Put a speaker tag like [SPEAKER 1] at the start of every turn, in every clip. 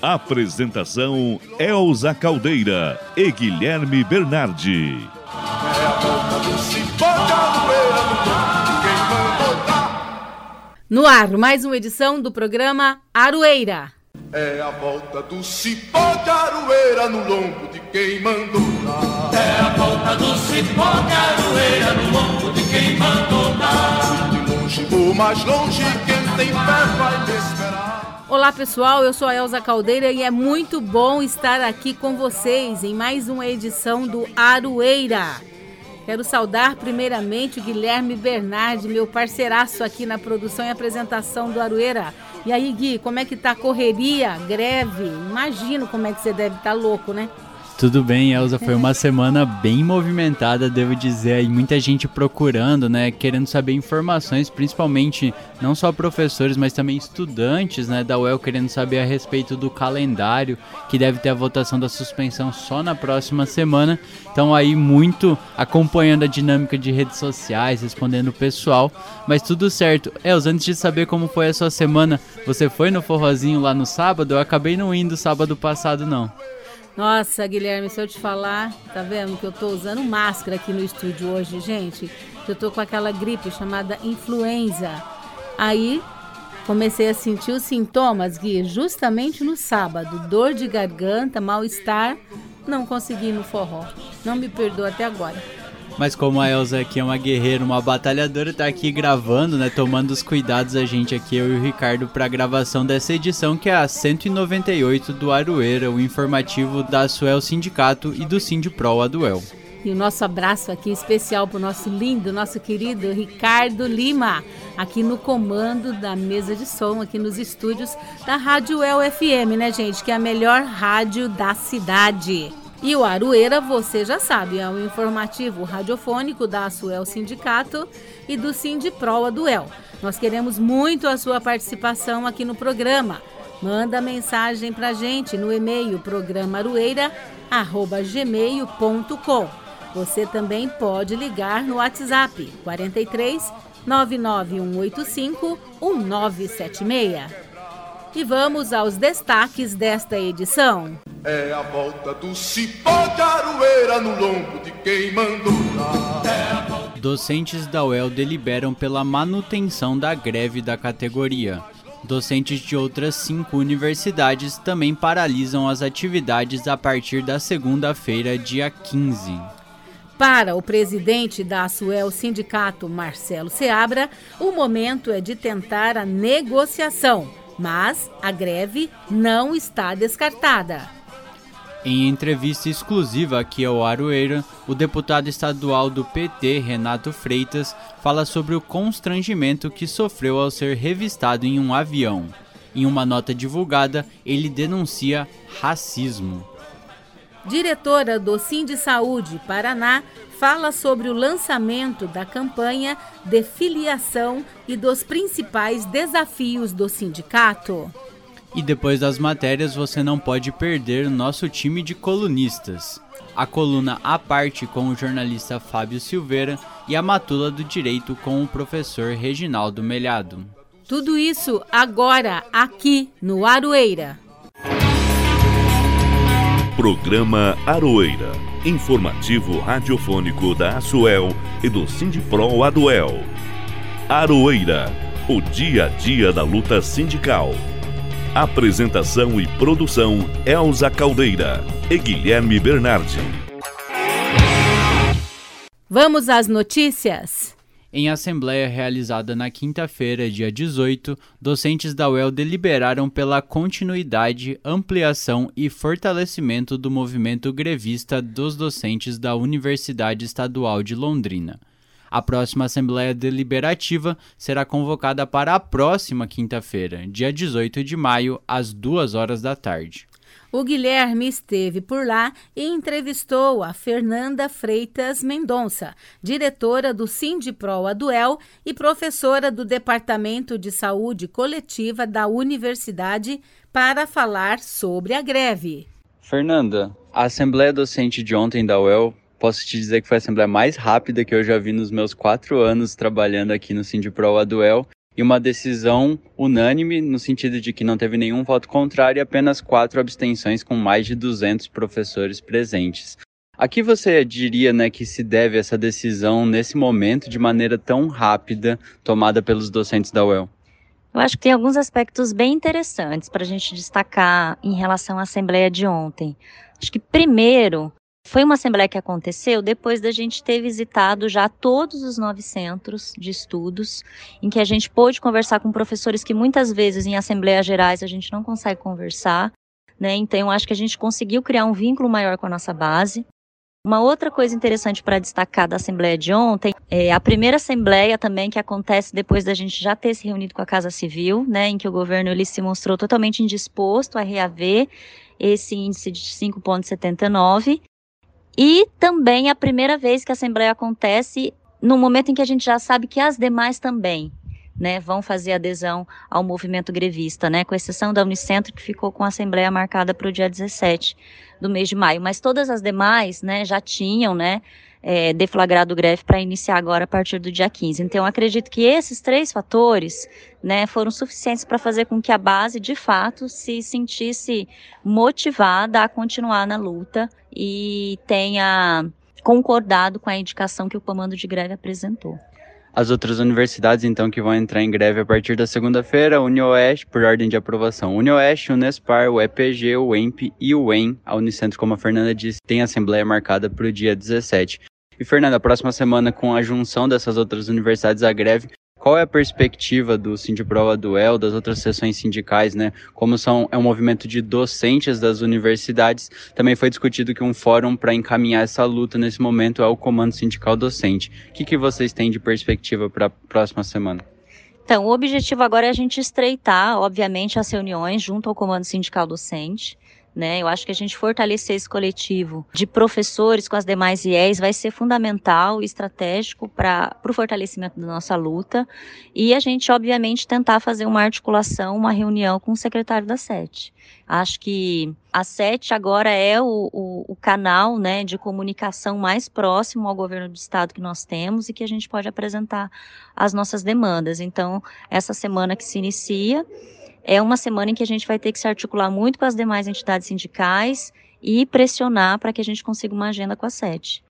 [SPEAKER 1] Apresentação Elza Caldeira e Guilherme Bernardi.
[SPEAKER 2] É a volta do cipó de aroeira no lombo de quem mandou dar.
[SPEAKER 3] No ar, mais uma edição do programa Aroeira.
[SPEAKER 2] É a volta do cipó de aroeira no lombo de quem mandou dar.
[SPEAKER 4] É a volta do cipó de aroeira no lombo de quem mandou dar.
[SPEAKER 2] De longe ou mais longe, quem tem fé vai esperar.
[SPEAKER 3] Olá pessoal, eu sou a Elza Caldeira e é muito bom estar aqui com vocês em mais uma edição do Aroeira. Quero saudar primeiramente o Guilherme Bernardi, meu parceiraço aqui na produção e apresentação do Aroeira. E aí, Gui, como é que tá a correria, greve? Imagino como é que você deve estar louco, né?
[SPEAKER 5] Tudo bem, Elza. Foi uma semana bem movimentada, devo dizer, e muita gente procurando, né, querendo saber informações, principalmente não só professores, mas também estudantes, né, da UEL querendo saber a respeito do calendário, que deve ter a votação da suspensão só na próxima semana. Então aí muito acompanhando a dinâmica de redes sociais, respondendo o pessoal, mas tudo certo. Elza, antes de saber como foi a sua semana, você foi no forrozinho lá no sábado? Eu acabei não indo sábado passado não.
[SPEAKER 3] Nossa, Guilherme, se eu te falar, tá vendo que eu tô usando máscara aqui no estúdio hoje, gente? Eu tô com aquela gripe chamada influenza. Aí comecei a sentir os sintomas, Gui, justamente no sábado. Dor de garganta, mal-estar. Não consegui ir no forró. Não me perdoa até agora.
[SPEAKER 5] Mas como a Elza aqui é uma guerreira, uma batalhadora, tá aqui gravando, né? Tomando os cuidados a gente aqui, eu e o Ricardo, pra gravação dessa edição, que é a 198 do Aroeira, o informativo da Suel Sindicato e do Sindipro Aduel.
[SPEAKER 3] E o nosso abraço aqui especial pro nosso lindo, nosso querido Ricardo Lima, aqui no comando da mesa de som, aqui nos estúdios da Rádio El FM, né, gente? Que é a melhor rádio da cidade. E o Aroeira, você já sabe, é um informativo radiofônico da Asuel Sindicato e do Sindipro Aduel. Nós queremos muito a sua participação aqui no programa. Manda mensagem pra gente no e-mail programarueira@gmail.com. Você também pode ligar no WhatsApp 43 99185 1976. E vamos aos destaques desta edição.
[SPEAKER 2] É a volta do cipó de aroeira no lombo de quem mandou dar.
[SPEAKER 5] Docentes da UEL deliberam pela manutenção da greve da categoria. Docentes de outras cinco universidades também paralisam as atividades a partir da segunda-feira, dia 15.
[SPEAKER 3] Para o presidente da Asuel Sindicato, Marcelo Seabra, o momento é de tentar a negociação, mas a greve não está descartada.
[SPEAKER 5] Em entrevista exclusiva aqui ao Aroeira, o deputado estadual do PT, Renato Freitas, fala sobre o constrangimento que sofreu ao ser revistado em um avião. Em uma nota divulgada, ele denuncia racismo.
[SPEAKER 3] Diretora do Sind Saúde Paraná fala sobre o lançamento da campanha de filiação e dos principais desafios do sindicato.
[SPEAKER 5] E depois das matérias, você não pode perder o nosso time de colunistas. A coluna à parte com o jornalista Fábio Silveira e a matula do direito com o professor Reginaldo Melhado.
[SPEAKER 3] Tudo isso agora aqui no Aroeira.
[SPEAKER 1] Programa Aroeira. Informativo radiofônico da Asuel e do Sindipro Aduel. Aroeira. O dia a dia da luta sindical. Apresentação e produção Elza Caldeira e Guilherme Bernardi.
[SPEAKER 3] Vamos às notícias?
[SPEAKER 5] Em assembleia realizada na quinta-feira, dia 18, docentes da UEL deliberaram pela continuidade, ampliação e fortalecimento do movimento grevista dos docentes da Universidade Estadual de Londrina. A próxima Assembleia Deliberativa será convocada para a próxima quinta-feira, dia 18 de maio, às 2 horas da tarde.
[SPEAKER 3] O Guilherme esteve por lá e entrevistou a Fernanda Freitas Mendonça, diretora do Sindipro Aduel e professora do Departamento de Saúde Coletiva da Universidade, para falar sobre a greve.
[SPEAKER 6] Fernanda, a Assembleia Docente de ontem da UEL posso te dizer que foi a assembleia mais rápida que eu já vi nos meus quatro anos trabalhando aqui no Sindipro Aduel e uma decisão unânime no sentido de que não teve nenhum voto contrário e apenas quatro abstenções com mais de 200 professores presentes. A que você diria né, que se deve essa decisão nesse momento de maneira tão rápida tomada pelos docentes da UEL?
[SPEAKER 7] Eu acho que tem alguns aspectos bem interessantes para a gente destacar em relação à Assembleia de ontem. Acho que, primeiro, foi uma assembleia que aconteceu depois da gente ter visitado já todos os nove centros de estudos, em que a gente pôde conversar com professores que muitas vezes em assembleias gerais a gente não consegue conversar, né? Então acho que a gente conseguiu criar um vínculo maior com a nossa base. Uma outra coisa interessante para destacar da assembleia de ontem é a primeira assembleia também que acontece depois da gente já ter se reunido com a Casa Civil, né, em que o governo ele se mostrou totalmente indisposto a reaver esse índice de 5,79 e também a primeira vez que a Assembleia acontece no momento em que a gente já sabe que as demais também né, vão fazer adesão ao movimento grevista, né, com exceção da Unicentro, que ficou com a Assembleia marcada para o dia 17 do mês de maio. Mas todas as demais né, já tinham né, é, deflagrado greve para iniciar agora a partir do dia 15. Então, acredito que esses três fatores né, foram suficientes para fazer com que a base, de fato, se sentisse motivada a continuar na luta e tenha concordado com a indicação que o comando de greve apresentou.
[SPEAKER 6] As outras universidades, então, que vão entrar em greve a partir da segunda-feira, UniOeste, por ordem de aprovação. UniOeste, Unespar, o EPG, o EMP e o EM. A Unicentro, como a Fernanda disse, tem assembleia marcada para o dia 17. E, Fernanda, a próxima semana, com a junção dessas outras universidades à greve, qual é a perspectiva do Sindiprova Duel, das outras sessões sindicais, né? Como são, é um movimento de docentes das universidades, também foi discutido que um fórum para encaminhar essa luta nesse momento é o Comando Sindical Docente. O que, que vocês têm de perspectiva para a próxima semana?
[SPEAKER 7] Então, o objetivo agora é a gente estreitar, obviamente, as reuniões junto ao Comando Sindical Docente né? Eu acho que a gente fortalecer esse coletivo de professores com as demais IES vai ser fundamental e estratégico para o fortalecimento da nossa luta e a gente, obviamente, tentar fazer uma articulação, uma reunião com o secretário da SETE. Acho que a SETE agora é o, o, o, canal né, de comunicação mais próximo ao governo do estado que nós temos e que a gente pode apresentar as nossas demandas. Então, essa semana que se inicia, é uma semana em que a gente vai ter que se articular muito com as demais entidades sindicais e pressionar para que a gente consiga uma agenda com a sete.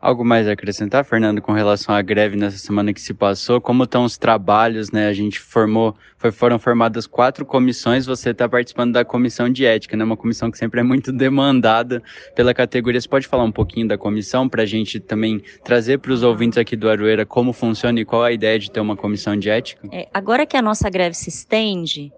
[SPEAKER 6] Algo mais a acrescentar, Fernando, com relação à greve nessa semana que se passou? Como estão os trabalhos, né? A gente formou, foi, foram formadas quatro comissões, você está participando da comissão de ética, né? Uma comissão que sempre é muito demandada pela categoria. Você pode falar um pouquinho da comissão para a gente também trazer para os ouvintes aqui do Aroeira como funciona e qual a ideia de ter uma comissão de ética?
[SPEAKER 7] É, agora que a nossa greve se estende,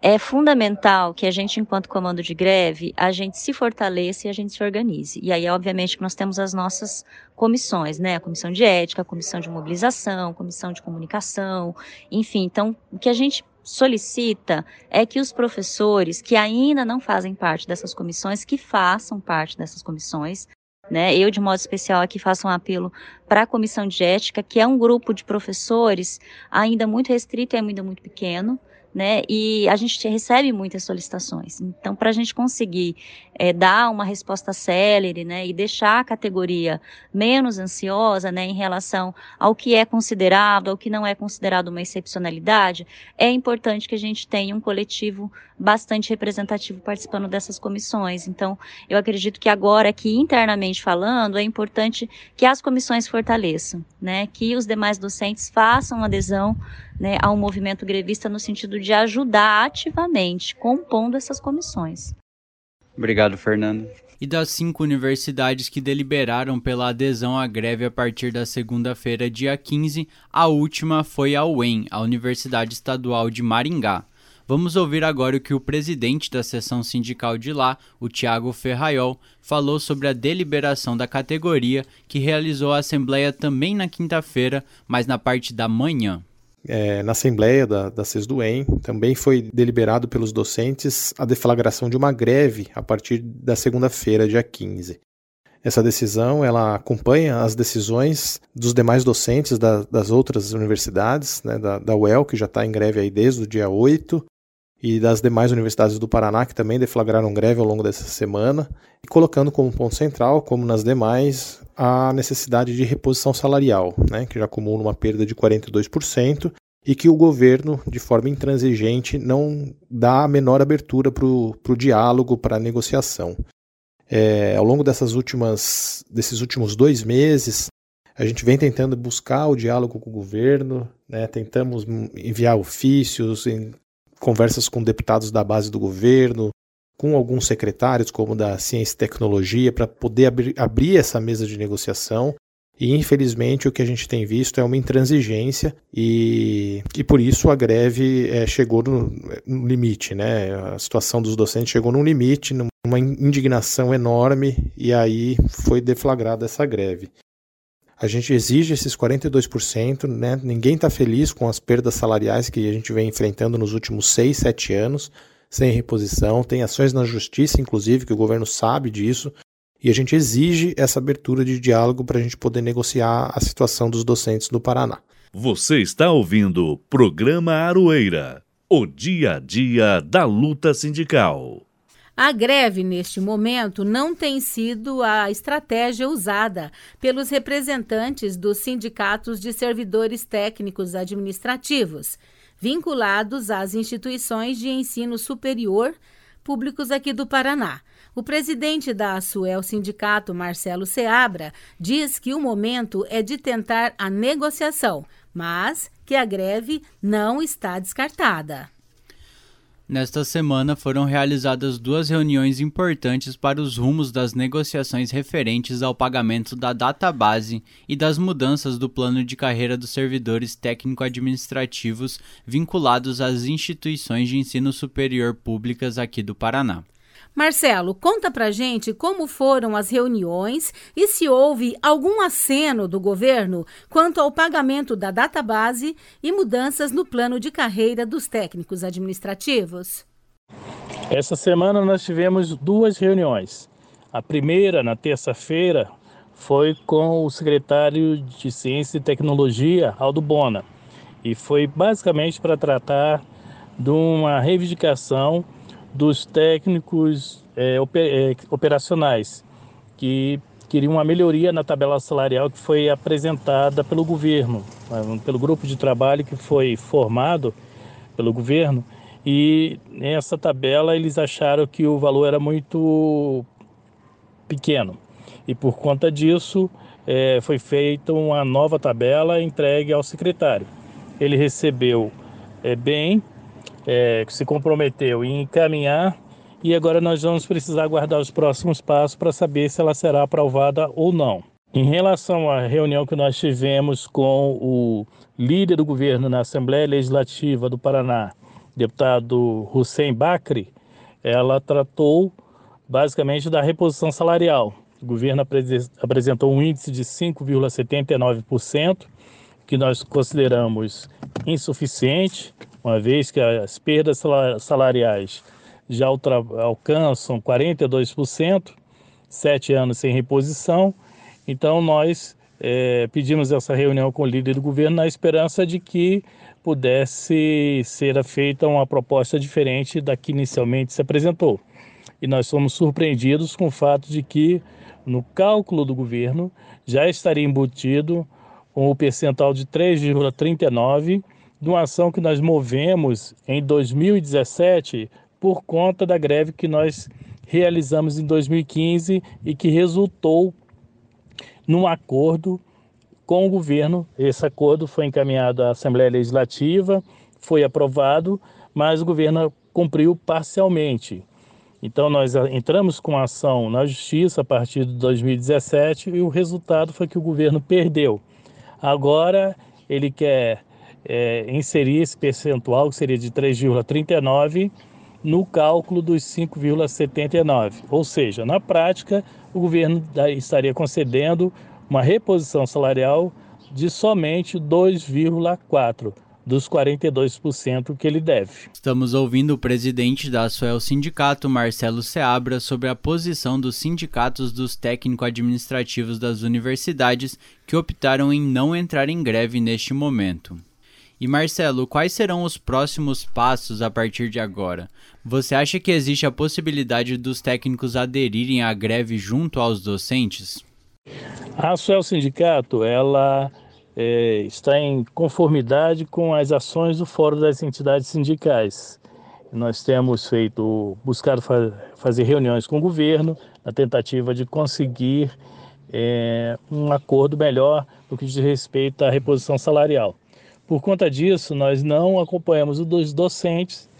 [SPEAKER 7] é fundamental que a gente, enquanto comando de greve, a gente se fortaleça e a gente se organize. E aí, obviamente, nós temos as nossas comissões, né? A comissão de ética, a comissão de mobilização, a comissão de comunicação, enfim. Então, o que a gente solicita é que os professores que ainda não fazem parte dessas comissões, que façam parte dessas comissões, né? Eu, de modo especial, aqui faço um apelo para a comissão de ética, que é um grupo de professores ainda muito restrito e ainda muito pequeno, né? E a gente recebe muitas solicitações. Então, para a gente conseguir é, dar uma resposta célere, né, e deixar a categoria menos ansiosa, né, em relação ao que é considerado, ao que não é considerado uma excepcionalidade, é importante que a gente tenha um coletivo bastante representativo participando dessas comissões. Então, eu acredito que agora, aqui internamente falando, é importante que as comissões fortaleçam, né, que os demais docentes façam adesão né, ao movimento grevista no sentido de ajudar ativamente, compondo essas comissões.
[SPEAKER 6] Obrigado, Fernando.
[SPEAKER 5] E das cinco universidades que deliberaram pela adesão à greve a partir da segunda-feira, dia 15, a última foi a UEM, a Universidade Estadual de Maringá. Vamos ouvir agora o que o presidente da seção sindical de lá, o Tiago Ferraiol, falou sobre a deliberação da categoria, que realizou a assembleia também na quinta-feira, mas na parte da manhã.
[SPEAKER 8] É, na Assembleia da, da CESDUEM, também foi deliberado pelos docentes a deflagração de uma greve a partir da segunda-feira, dia 15. Essa decisão ela acompanha as decisões dos demais docentes da, das outras universidades, né, da, da UEL, que já está em greve aí desde o dia 8, e das demais universidades do Paraná, que também deflagraram greve ao longo dessa semana, e colocando como ponto central, como nas demais, a necessidade de reposição salarial, né, que já acumula uma perda de 42%, e que o governo, de forma intransigente, não dá a menor abertura para o diálogo, para a negociação. É, ao longo dessas últimas, desses últimos dois meses, a gente vem tentando buscar o diálogo com o governo, né, tentamos enviar ofícios, conversas com deputados da base do governo, com alguns secretários, como da Ciência e Tecnologia, para poder abrir, essa mesa de negociação. E infelizmente o que a gente tem visto é uma intransigência e, e por isso a greve é, chegou no, no, limite, né? A situação dos docentes chegou num limite, numa indignação enorme e aí foi deflagrada essa greve. A gente exige esses 42%, né? Ninguém está feliz com as perdas salariais que a gente vem enfrentando nos últimos 6, 7 anos, sem reposição. Tem ações na justiça, inclusive, que o governo sabe disso. E a gente exige essa abertura de diálogo para a gente poder negociar a situação dos docentes do Paraná.
[SPEAKER 1] Você está ouvindo o programa Aroeira, o dia a dia da luta sindical.
[SPEAKER 3] A greve, neste momento, não tem sido a estratégia usada pelos representantes dos sindicatos de servidores técnicos administrativos, vinculados às instituições de ensino superior públicos aqui do Paraná. O presidente da Asuel Sindicato, Marcelo Seabra, diz que o momento é de tentar a negociação, mas que a greve não está descartada.
[SPEAKER 5] Nesta semana foram realizadas duas reuniões importantes para os rumos das negociações referentes ao pagamento da database e das mudanças do plano de carreira dos servidores técnico-administrativos vinculados às instituições de ensino superior públicas aqui do Paraná.
[SPEAKER 3] Marcelo, conta pra gente como foram as reuniões e se houve algum aceno do governo quanto ao pagamento da database e mudanças no plano de carreira dos técnicos administrativos.
[SPEAKER 9] Essa semana nós tivemos duas reuniões. A primeira, na terça-feira, foi com o secretário de Ciência e Tecnologia, Aldo Bona, e foi basicamente para tratar de uma reivindicação dos técnicos é, é, operacionais, que queriam uma melhoria na tabela salarial que foi apresentada pelo governo, né, pelo grupo de trabalho que foi formado pelo governo. E nessa tabela eles acharam que o valor era muito pequeno. E por conta disso é, foi feita uma nova tabela entregue ao secretário. Ele recebeu é, bem é, se comprometeu em encaminhar e agora nós vamos precisar aguardar os próximos passos para saber se ela será aprovada ou não. Em relação à reunião que nós tivemos com o líder do governo na Assembleia Legislativa do Paraná, deputado Hussein Bakri, ela tratou basicamente da reposição salarial. O governo apresentou um índice de 5,79%, que nós consideramos insuficiente, uma vez que as perdas salariais já alcançam 42%, sete anos sem reposição. Então, nós é, pedimos essa reunião com o líder do governo na esperança de que pudesse ser feita uma proposta diferente da que inicialmente se apresentou. E nós fomos surpreendidos com o fato de que, no cálculo do governo, já estaria embutido com o percentual de 3,39 de uma ação que nós movemos em 2017 por conta da greve que nós realizamos em 2015 e que resultou num acordo com o governo. Esse acordo foi encaminhado à Assembleia Legislativa, foi aprovado, mas o governo cumpriu parcialmente. Então nós entramos com ação na justiça a partir de 2017 e o resultado foi que o governo perdeu. Agora ele quer é, inserir esse percentual, que seria de 3,39, no cálculo dos 5,79. Ou seja, na prática, o governo estaria concedendo uma reposição salarial de somente 2,4. Dos 42% que ele deve.
[SPEAKER 10] Estamos ouvindo o presidente da Suel Sindicato, Marcelo Seabra, sobre a posição dos sindicatos dos técnico-administrativos das universidades que optaram em não entrar em greve neste momento. E Marcelo, quais serão os próximos passos a partir de agora? Você acha que existe a possibilidade dos técnicos aderirem à greve junto aos docentes?
[SPEAKER 9] A Suel Sindicato, ela é, está em conformidade com as ações do Fórum das Entidades Sindicais. Nós temos feito, buscado fa fazer reuniões com o governo na tentativa de conseguir é, um acordo melhor no que diz respeito à reposição salarial. Por conta disso, nós não acompanhamos os docentes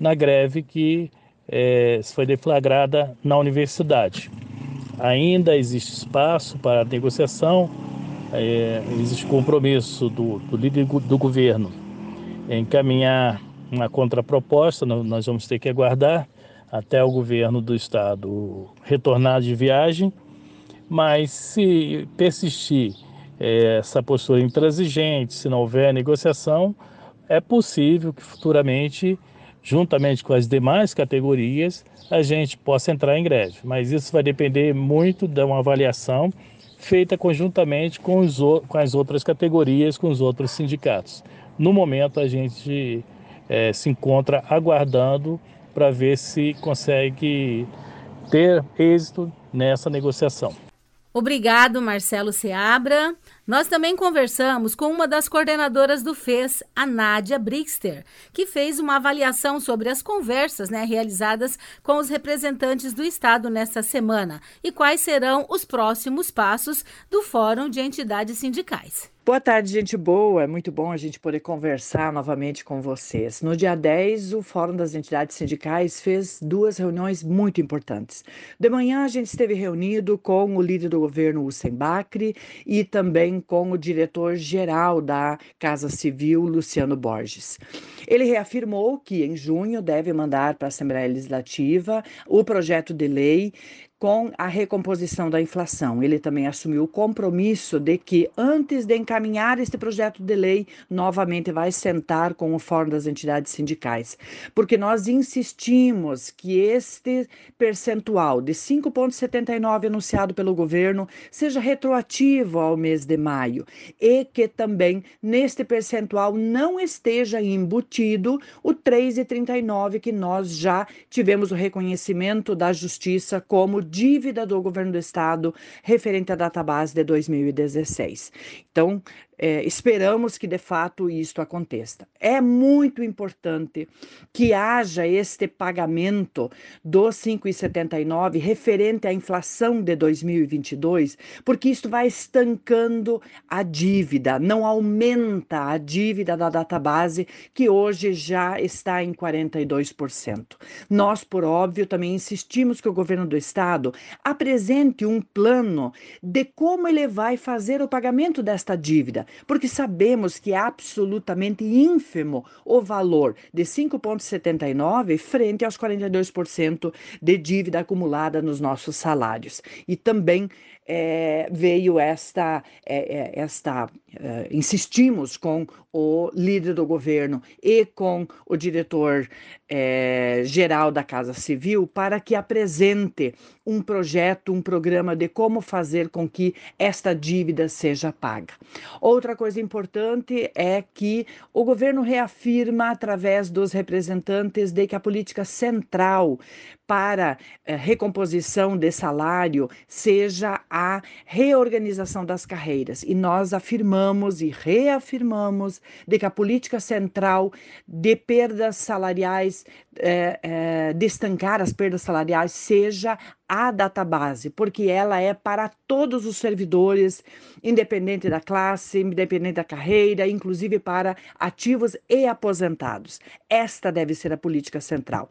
[SPEAKER 9] na greve que é, foi deflagrada na universidade. Ainda existe espaço para negociação, é, existe compromisso do, do líder do governo em encaminhar uma contraproposta, nós vamos ter que aguardar até o governo do estado retornar de viagem, mas se persistir é, essa postura intransigente, se não houver negociação, é possível que futuramente, juntamente com as demais categorias, a gente possa entrar em greve. Mas isso vai depender muito de uma avaliação feita conjuntamente com, os, com as outras categorias, com os outros sindicatos. No momento, a gente é, se encontra aguardando para ver se consegue ter êxito nessa negociação.
[SPEAKER 3] Obrigado, Marcelo Seabra. Nós também conversamos com uma das coordenadoras do FES, a Nádia Brixter, que fez uma avaliação sobre as conversas né, realizadas com os representantes do Estado nesta semana e quais serão os próximos passos do Fórum de Entidades Sindicais.
[SPEAKER 11] Boa tarde, gente boa. É muito bom a gente poder conversar novamente com vocês. No dia 10, o Fórum das Entidades Sindicais fez duas reuniões muito importantes. De manhã, a gente esteve reunido com o líder do governo, Hussein Bacri, e também com o diretor-geral da Casa Civil, Luciano Borges. Ele reafirmou que em junho deve mandar para a Assembleia Legislativa o projeto de lei com a recomposição da inflação. Ele também assumiu o compromisso de que, antes de encaminhar este projeto de lei, novamente vai sentar com o Fórum das Entidades Sindicais, porque nós insistimos que este percentual de 5,79 anunciado pelo governo seja retroativo ao mês de maio e que também neste percentual não esteja embutido o 3,39 que nós já tivemos o reconhecimento da Justiça como dívida do governo do estado referente à database de 2016. Então, é, esperamos que de fato isto aconteça. É muito importante que haja este pagamento dos 5,79 referente à inflação de 2022, porque isto vai estancando a dívida, não aumenta a dívida da database, que hoje já está em 42%. Nós, por óbvio, também insistimos que o governo do estado apresente um plano de como ele vai fazer o pagamento desta dívida porque sabemos que é absolutamente ínfimo o valor de 5,79 frente aos 42% de dívida acumulada nos nossos salários. E também é, veio esta, é, esta é, insistimos com o líder do governo e com o diretor geral da Casa Civil para que apresente um projeto, um programa de como fazer com que esta dívida seja paga. Outra coisa importante é que o governo reafirma através dos representantes de que a política central para eh, recomposição de salário seja a reorganização das carreiras. E nós afirmamos e reafirmamos de que a política central de perdas salariais, eh, eh, de estancar as perdas salariais, seja a database, porque ela é para todos os servidores, independente da classe, independente da carreira, inclusive para ativos e aposentados. Esta deve ser a política central.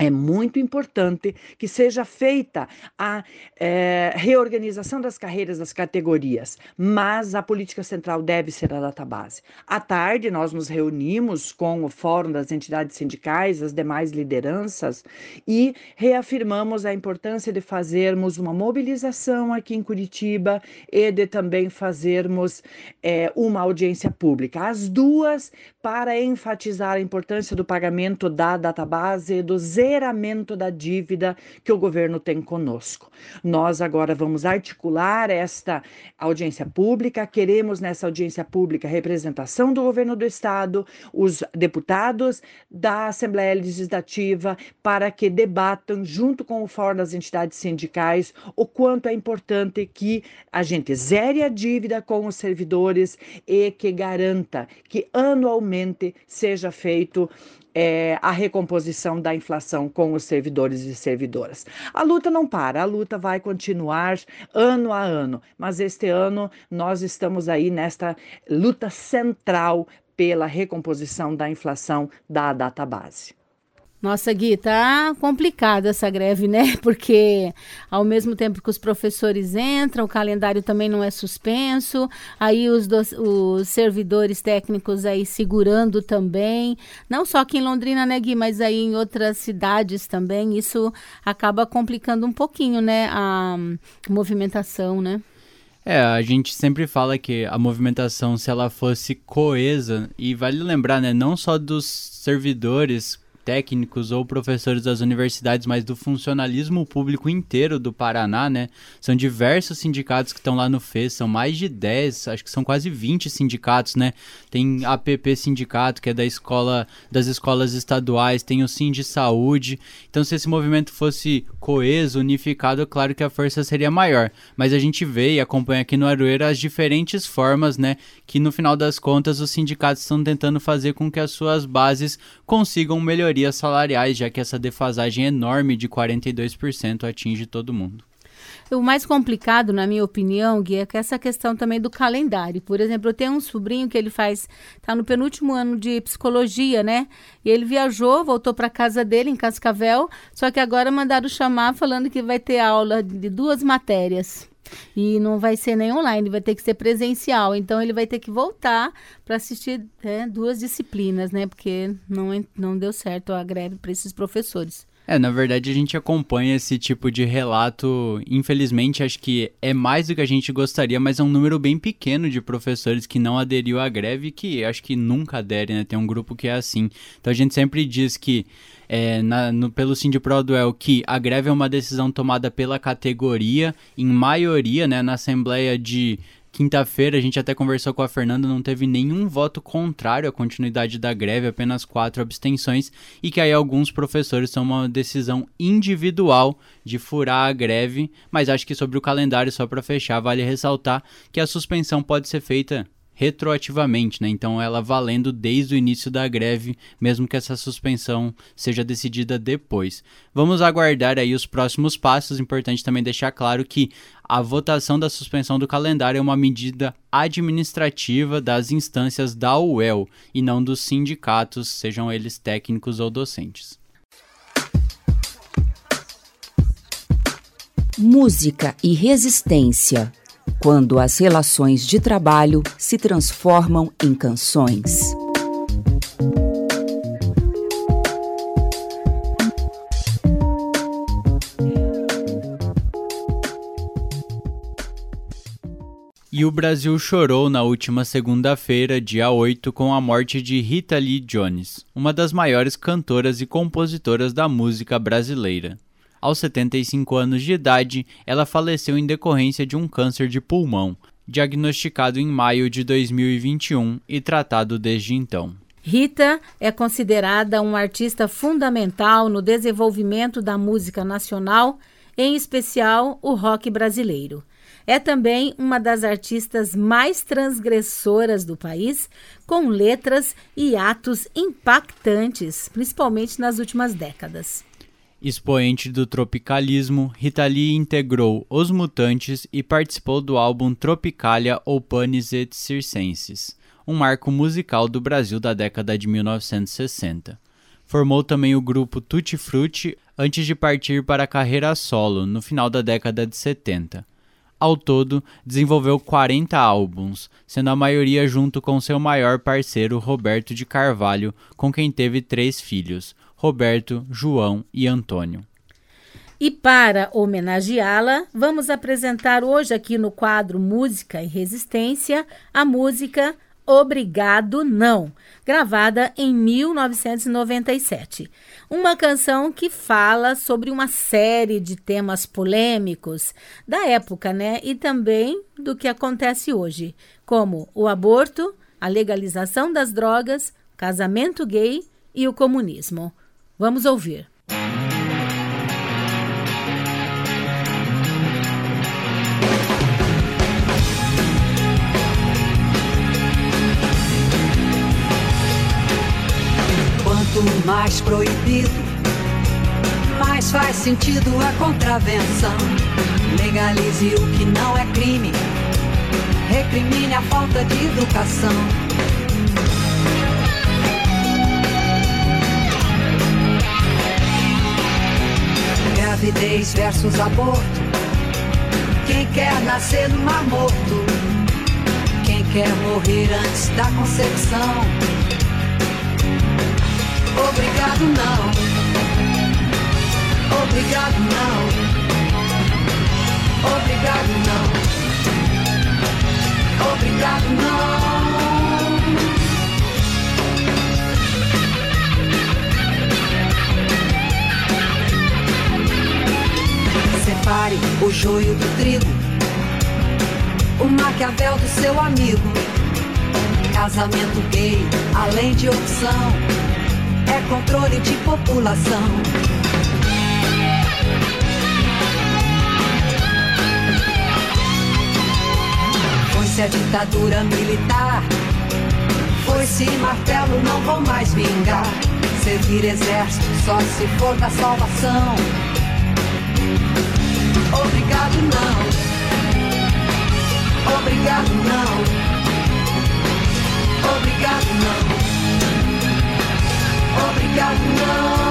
[SPEAKER 11] É muito importante que seja feita a é, reorganização das carreiras das categorias, mas a política central deve ser a database. À tarde, nós nos reunimos com o Fórum das Entidades Sindicais, as demais lideranças, e reafirmamos a importância de fazermos uma mobilização aqui em Curitiba e de também fazermos é, uma audiência pública. As duas para enfatizar a importância do pagamento da database e do zeramento da dívida que o governo tem conosco. Nós agora vamos articular esta audiência pública, queremos nessa audiência pública representação do governo do estado, os deputados da Assembleia Legislativa, para que debatam junto com o Fórum das entidades sindicais o quanto é importante que a gente zere a dívida com os servidores e que garanta que anualmente seja feito é, a recomposição da inflação com os servidores e servidoras. A luta não para, a luta vai continuar ano a ano, mas este ano nós estamos aí nesta luta central pela recomposição da inflação da data base.
[SPEAKER 3] Nossa, Gui, tá complicada essa greve, né? Porque ao mesmo tempo que os professores entram, o calendário também não é suspenso, aí os, os servidores técnicos aí segurando também, não só aqui em Londrina, né, Gui, mas aí em outras cidades também, isso acaba complicando um pouquinho, né, a movimentação, né?
[SPEAKER 5] É, a gente sempre fala que a movimentação, se ela fosse coesa, e vale lembrar, né, não só dos servidores técnicos ou professores das universidades, mas do funcionalismo público inteiro do Paraná, né? São diversos sindicatos que estão lá no FES, são mais de 10, acho que são quase 20 sindicatos, né? Tem APP Sindicato, que é da escola das escolas estaduais, tem o Sim de Saúde. Então, se esse movimento fosse coeso, unificado, claro que a força seria maior. Mas a gente vê e acompanha aqui no Aroeira as diferentes formas, né? Que no final das contas os sindicatos estão tentando fazer com que as suas bases consigam melhorar melhorias salariais, já que essa defasagem enorme de 42% atinge todo mundo.
[SPEAKER 3] O mais complicado, na minha opinião, Gui, é que essa questão também do calendário. Por exemplo, eu tenho um sobrinho que ele faz, está no penúltimo ano de psicologia, né? E ele viajou, voltou para casa dele em Cascavel, só que agora mandaram chamar falando que vai ter aula de duas matérias. E não vai ser nem online, vai ter que ser presencial. Então ele vai ter que voltar para assistir né, duas disciplinas, né? Porque não, não deu certo a greve para esses professores.
[SPEAKER 5] É, na verdade a gente acompanha esse tipo de relato. Infelizmente, acho que é mais do que a gente gostaria, mas é um número bem pequeno de professores que não aderiu à greve, que acho que nunca aderem, né? Tem um grupo que é assim. Então a gente sempre diz que é, na, no, pelo Sindipro-Duel que a greve é uma decisão tomada pela categoria, em maioria, né, na Assembleia de quinta-feira, a gente até conversou com a Fernanda, não teve nenhum voto contrário à continuidade da greve, apenas quatro abstenções, e que aí alguns professores tomam uma decisão individual de furar a greve, mas acho que sobre o calendário, só para fechar, vale ressaltar que a suspensão pode ser feita retroativamente, né? Então ela valendo desde o início da greve, mesmo que essa suspensão seja decidida depois. Vamos aguardar aí os próximos passos. Importante também deixar claro que a votação da suspensão do calendário é uma medida administrativa das instâncias da UEL e não dos sindicatos, sejam eles técnicos ou docentes.
[SPEAKER 12] Música e resistência quando as relações de trabalho se transformam em canções.
[SPEAKER 5] E o Brasil chorou na última segunda-feira, dia 8, com a morte de Rita Lee Jones, uma das maiores cantoras e compositoras da música brasileira. Aos 75 anos de idade, ela faleceu em decorrência de um câncer de pulmão, diagnosticado em maio de 2021 e tratado desde então.
[SPEAKER 3] Rita é considerada uma artista fundamental no desenvolvimento da música nacional, em especial o rock brasileiro. É também uma das artistas mais transgressoras do país, com letras e atos impactantes, principalmente nas últimas décadas.
[SPEAKER 5] Expoente do tropicalismo, Rita Lee integrou Os Mutantes e participou do álbum Tropicalia ou Panis et Circenses, um marco musical do Brasil da década de 1960. Formou também o grupo Tutti Frutti antes de partir para a carreira solo no final da década de 70. Ao todo, desenvolveu 40 álbuns, sendo a maioria junto com seu maior parceiro Roberto de Carvalho, com quem teve três filhos, Roberto, João e Antônio.
[SPEAKER 3] E para homenageá-la, vamos apresentar hoje aqui no quadro Música e Resistência a música Obrigado Não, gravada em 1997. Uma canção que fala sobre uma série de temas polêmicos da época, né? E também do que acontece hoje, como o aborto, a legalização das drogas, casamento gay e o comunismo. Vamos ouvir.
[SPEAKER 13] Quanto mais proibido, mais faz sentido a contravenção. Legalize o que não é crime, recrimine a falta de educação. Gravidez versus aborto. Quem quer nascer no mar morto? Quem quer morrer antes da concepção? Obrigado não. Obrigado não. Obrigado não. Joio do trigo, o maquiavel do seu amigo. Casamento gay, além de opção é controle de população. Foi-se a ditadura militar, foi-se martelo, não vou mais vingar. Servir exército só se for da salvação. Obrigado não, obrigado não, obrigado não. Obrigado, não.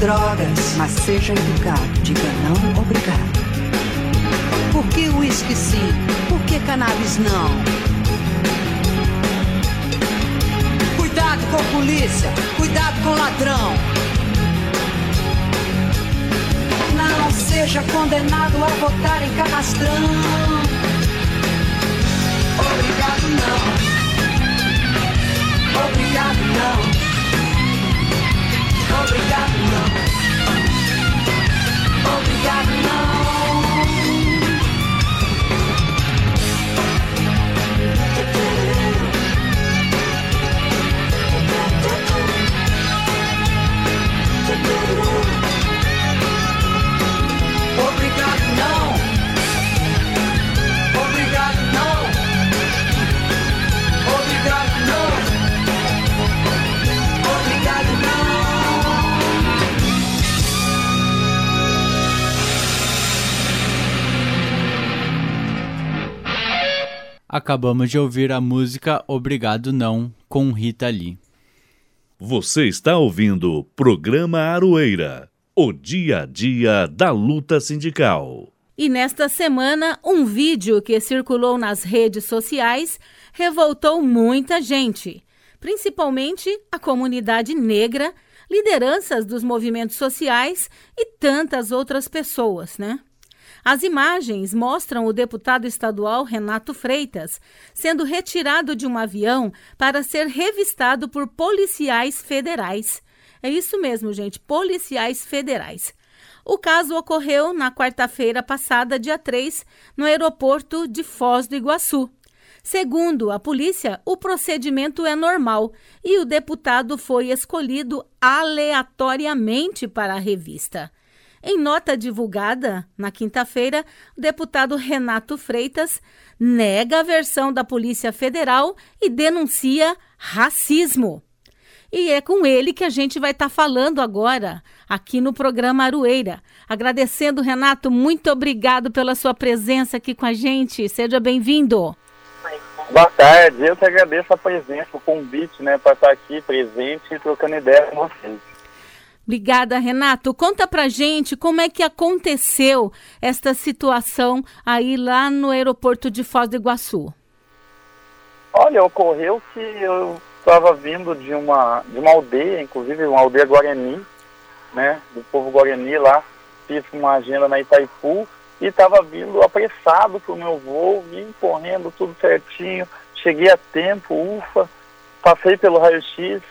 [SPEAKER 13] Drogas, mas seja educado. Diga não, obrigado. Por que uísque sim? Por que cannabis não? com polícia, cuidado com ladrão. Não seja condenado a votar em canastrão. Obrigado não. Obrigado não.
[SPEAKER 5] Acabamos de ouvir a música Obrigado Não, com Rita Lee.
[SPEAKER 1] Você está ouvindo Programa Aroeira, o dia a dia da luta sindical.
[SPEAKER 3] E nesta semana, um vídeo que circulou nas redes sociais revoltou muita gente, principalmente a comunidade negra, lideranças dos movimentos sociais e tantas outras pessoas, né? As imagens mostram o deputado estadual Renato Freitas sendo retirado de um avião para ser revistado por policiais federais. É isso mesmo, gente, policiais federais. O caso ocorreu na quarta-feira passada, dia 3, no aeroporto de Foz do Iguaçu. Segundo a polícia, o procedimento é normal e o deputado foi escolhido aleatoriamente para a revista. Em nota divulgada na quinta-feira, o deputado Renato Freitas nega a versão da Polícia Federal e denuncia racismo. E é com ele que a gente vai estar tá falando agora, aqui no programa Arueira. Agradecendo, Renato, muito obrigado pela sua presença aqui com a gente. Seja bem-vindo.
[SPEAKER 14] Boa tarde, eu que agradeço a presença, o convite, né, para estar aqui presente e trocando ideia com vocês.
[SPEAKER 3] Obrigada, Renato. Conta pra gente como é que aconteceu esta situação aí lá no aeroporto de Foz do Iguaçu.
[SPEAKER 14] Olha, ocorreu que eu estava vindo de uma, de uma aldeia, inclusive uma aldeia Guarani, né, do povo Guarani lá, fiz uma agenda na Itaipu e estava vindo apressado para o meu voo, vim correndo tudo certinho, cheguei a tempo, ufa, passei pelo raio-x,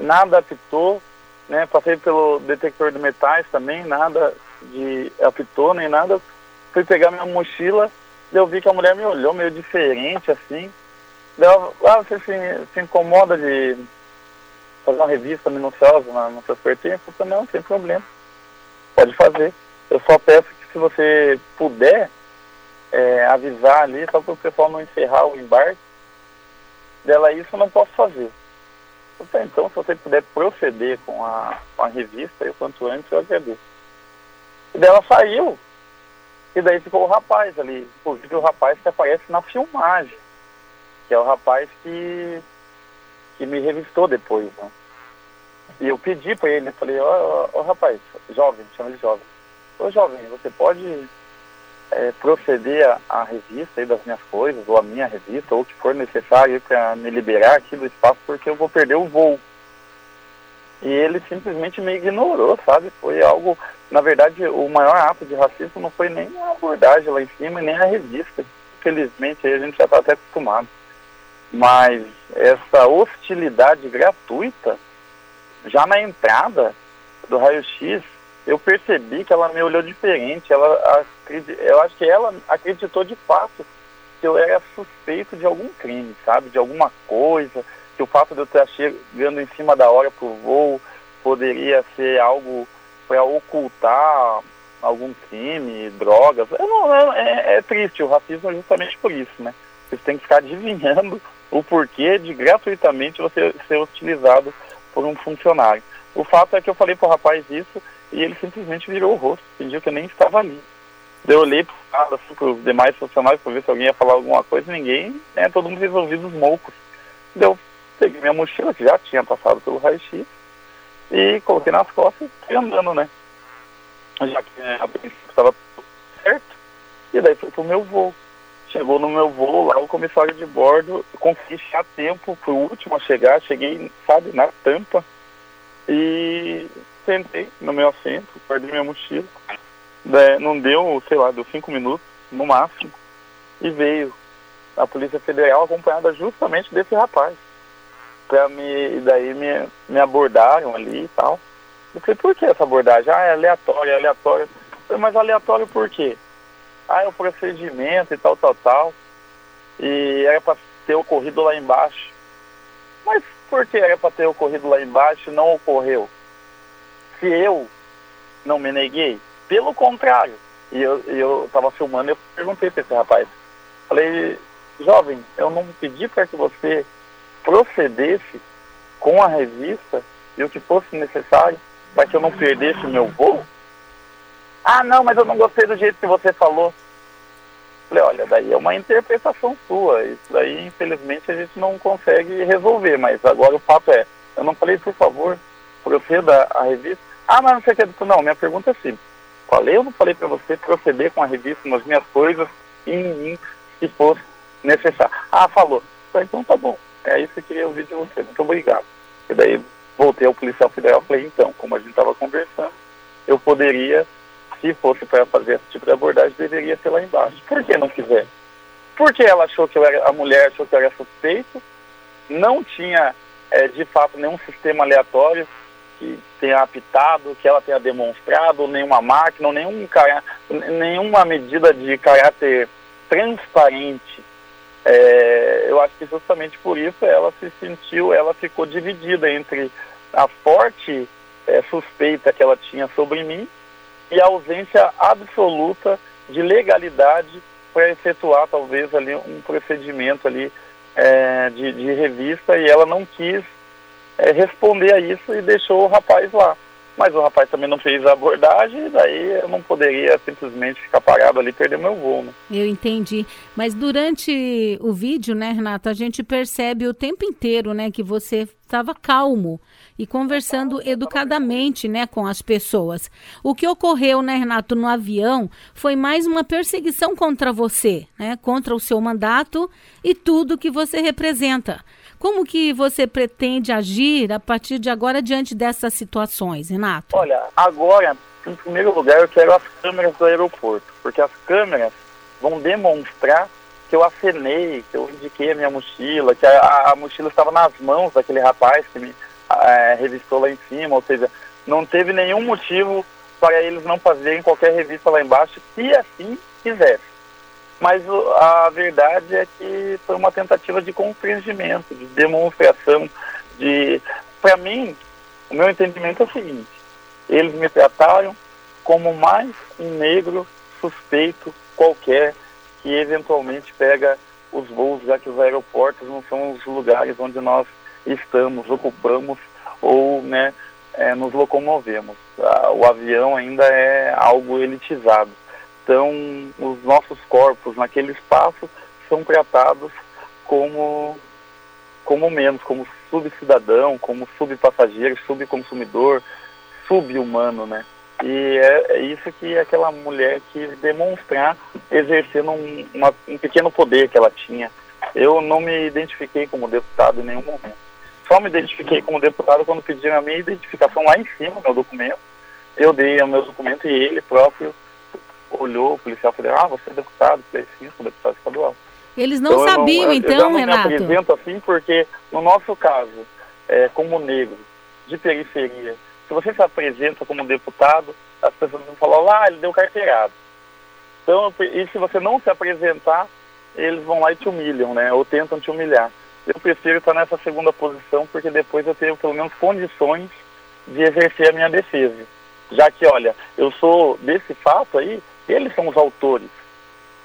[SPEAKER 14] nada apitou, né? Passei pelo detector de metais também, nada de apitou nem nada. Fui pegar minha mochila, e eu vi que a mulher me olhou meio diferente assim. Ela, ah, você se, se incomoda de fazer uma revista minuciosa na, no seu pertences? Eu falei, não, sem problema. Pode fazer. Eu só peço que se você puder é, avisar ali, só para o pessoal não encerrar o embarque, dela isso eu não posso fazer. Então, se você puder proceder com a, com a revista, eu quanto antes eu agradeço. E daí ela saiu, e daí ficou o rapaz ali, inclusive o rapaz que aparece na filmagem, que é o rapaz que, que me revistou depois, né? E eu pedi para ele, falei, ó, oh, oh, rapaz, jovem, chama de jovem. Ô jovem, você pode é, proceder à revista aí das minhas coisas, ou a minha revista, ou o que for necessário para me liberar aqui do espaço, porque eu vou perder o voo. E ele simplesmente me ignorou, sabe? Foi algo, na verdade, o maior ato de racismo não foi nem a abordagem lá em cima, nem a revista. Infelizmente, a gente já está até acostumado. Mas essa hostilidade gratuita, já na entrada do raio-x, eu percebi que ela me olhou diferente. Ela, eu acho que ela acreditou de fato que eu era suspeito de algum crime, sabe? De alguma coisa, que o fato de eu estar chegando em cima da hora pro voo poderia ser algo para ocultar algum crime, drogas. Eu não, é, é, triste, o racismo é justamente por isso, né? Você tem que ficar adivinhando o porquê de gratuitamente você ser utilizado por um funcionário. O fato é que eu falei pro rapaz isso e ele simplesmente virou o rosto, fingiu que eu nem estava ali. Eu olhei para assim, os demais funcionários para ver se alguém ia falar alguma coisa, ninguém, né, todo mundo resolvido os moucos. Eu peguei minha mochila, que já tinha passado pelo raio-x, e coloquei nas costas e fui andando, né? Já que né, a princípio estava certo, e daí fui pro meu voo. Chegou no meu voo lá, o comissário de bordo, consegui chegar a tempo, fui o último a chegar, cheguei, sabe, na tampa, e sentei no meu assento, guardei minha mochila. É, não deu, sei lá, deu cinco minutos, no máximo. E veio a Polícia Federal acompanhada justamente desse rapaz. Pra me, daí me, me abordaram ali e tal. Eu falei, por que essa abordagem? Ah, é aleatória, é aleatória. Falei, mas aleatório por quê? Ah, é o procedimento e tal, tal, tal. E era para ter ocorrido lá embaixo. Mas por que era para ter ocorrido lá embaixo e não ocorreu? Se eu não me neguei. Pelo contrário. E eu estava filmando e eu perguntei para esse rapaz. Falei, jovem, eu não pedi para que você procedesse com a revista e o que fosse necessário para que eu não perdesse o meu voo? Ah, não, mas eu não gostei do jeito que você falou. Falei, olha, daí é uma interpretação sua. Isso daí, infelizmente, a gente não consegue resolver. Mas agora o fato é, eu não falei, por favor, proceda a revista. Ah, mas não sei o que. Não, minha pergunta é simples. Falei ou não falei para você proceder com a revista nas minhas coisas e em mim, se fosse necessário? Ah, falou. Então tá bom. É isso que eu queria ouvir de você. Muito obrigado. E daí voltei ao policial federal e falei, então, como a gente estava conversando, eu poderia, se fosse para fazer esse tipo de abordagem, deveria ser lá embaixo. Por que não quiser? Porque ela achou que eu era, a mulher achou que eu era suspeito, não tinha é, de fato nenhum sistema aleatório que tenha apitado, que ela tenha demonstrado, nenhuma máquina, nenhum, nenhuma medida de caráter transparente. É, eu acho que justamente por isso ela se sentiu, ela ficou dividida entre a forte é, suspeita que ela tinha sobre mim e a ausência absoluta de legalidade para efetuar talvez ali um procedimento ali é, de, de revista e ela não quis é, responder a isso e deixou o rapaz lá. Mas o rapaz também não fez a abordagem, daí eu não poderia simplesmente ficar parado ali e perder meu voo. Né?
[SPEAKER 3] Eu entendi. Mas durante o vídeo, né, Renato, a gente percebe o tempo inteiro, né, que você estava calmo e conversando educadamente, né, com as pessoas. O que ocorreu, né, Renato, no avião foi mais uma perseguição contra você, né, contra o seu mandato e tudo que você representa. Como que você pretende agir a partir de agora diante dessas situações, Renato?
[SPEAKER 14] Olha, agora, em primeiro lugar, eu quero as câmeras do aeroporto, porque as câmeras vão demonstrar que eu acenei, que eu indiquei a minha mochila, que a, a mochila estava nas mãos daquele rapaz que me é, revistou lá em cima, ou seja, não teve nenhum motivo para eles não fazerem qualquer revista lá embaixo, se assim quisesse mas a verdade é que foi uma tentativa de constrangimento, de demonstração, de... Para mim, o meu entendimento é o seguinte, eles me trataram como mais um negro suspeito qualquer que eventualmente pega os voos, já que os aeroportos não são os lugares onde nós estamos, ocupamos ou né, é, nos locomovemos. O avião ainda é algo elitizado. Então, os nossos corpos naquele espaço são tratados como, como menos, como subcidadão, como subpassageiro, subconsumidor, subhumano, né? E é, é, isso que aquela mulher quis demonstrar, exercendo um, uma, um pequeno poder que ela tinha. Eu não me identifiquei como deputado em nenhum momento. Só me identifiquei como deputado quando pediram a minha identificação lá em cima, meu documento. Eu dei o meu documento e ele próprio olhou, o policial falou, ah, você é deputado, falei, sim, sou deputado estadual.
[SPEAKER 3] Eles não então, sabiam, eu não, então, eu não Renato?
[SPEAKER 14] me apresento assim porque, no nosso caso, é, como negro, de periferia, se você se apresenta como deputado, as pessoas vão falar, ah, ele deu carteirado. Então, e se você não se apresentar, eles vão lá e te humilham, né? Ou tentam te humilhar. Eu prefiro estar nessa segunda posição porque depois eu tenho pelo menos condições de exercer a minha defesa. Já que, olha, eu sou desse fato aí, eles são os autores.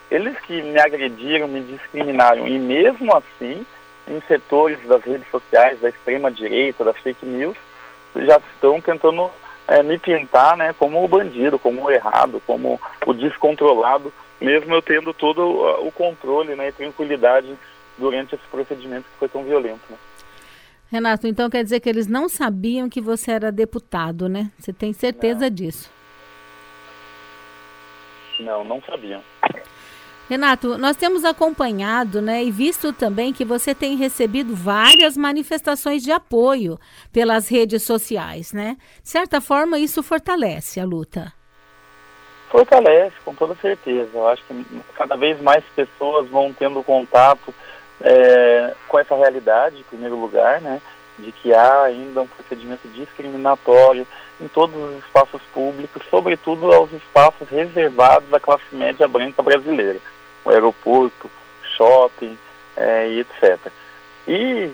[SPEAKER 14] Eles que me agrediram, me discriminaram. E mesmo assim, em setores das redes sociais, da extrema-direita, das fake news, já estão tentando é, me pintar né, como o bandido, como o errado, como o descontrolado, mesmo eu tendo todo o controle né, e tranquilidade durante esse procedimento que foi tão violento. Né.
[SPEAKER 3] Renato, então quer dizer que eles não sabiam que você era deputado, né? Você tem certeza não. disso?
[SPEAKER 14] Não, não sabiam.
[SPEAKER 3] Renato, nós temos acompanhado né, e visto também que você tem recebido várias manifestações de apoio pelas redes sociais, né? De certa forma, isso fortalece a luta.
[SPEAKER 14] Fortalece, com toda certeza. Eu acho que cada vez mais pessoas vão tendo contato é, com essa realidade, em primeiro lugar, né? De que há ainda um procedimento discriminatório em todos os espaços públicos, sobretudo aos espaços reservados à classe média branca brasileira, o aeroporto, shopping é, e etc. E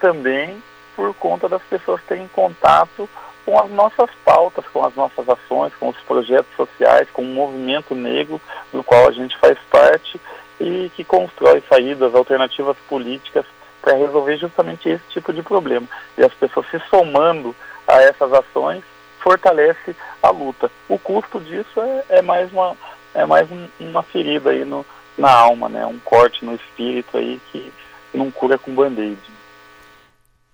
[SPEAKER 14] também por conta das pessoas terem contato com as nossas pautas, com as nossas ações, com os projetos sociais, com o movimento negro do qual a gente faz parte e que constrói saídas, alternativas políticas para resolver justamente esse tipo de problema. E as pessoas se somando a essas ações fortalece a luta. O custo disso é, é mais, uma, é mais um, uma ferida aí no, na alma, né? um corte no espírito aí que não cura com band-aid.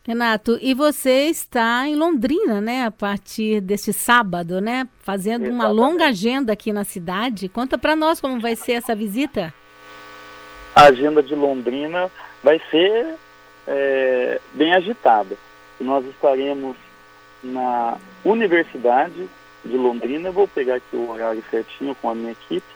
[SPEAKER 3] Renato, e você está em Londrina, né, a partir deste sábado, né, fazendo Exatamente. uma longa agenda aqui na cidade. Conta para nós como vai ser essa visita.
[SPEAKER 14] A agenda de Londrina vai ser é, bem agitada. Nós estaremos na Universidade de Londrina. Eu vou pegar aqui o horário certinho com a minha equipe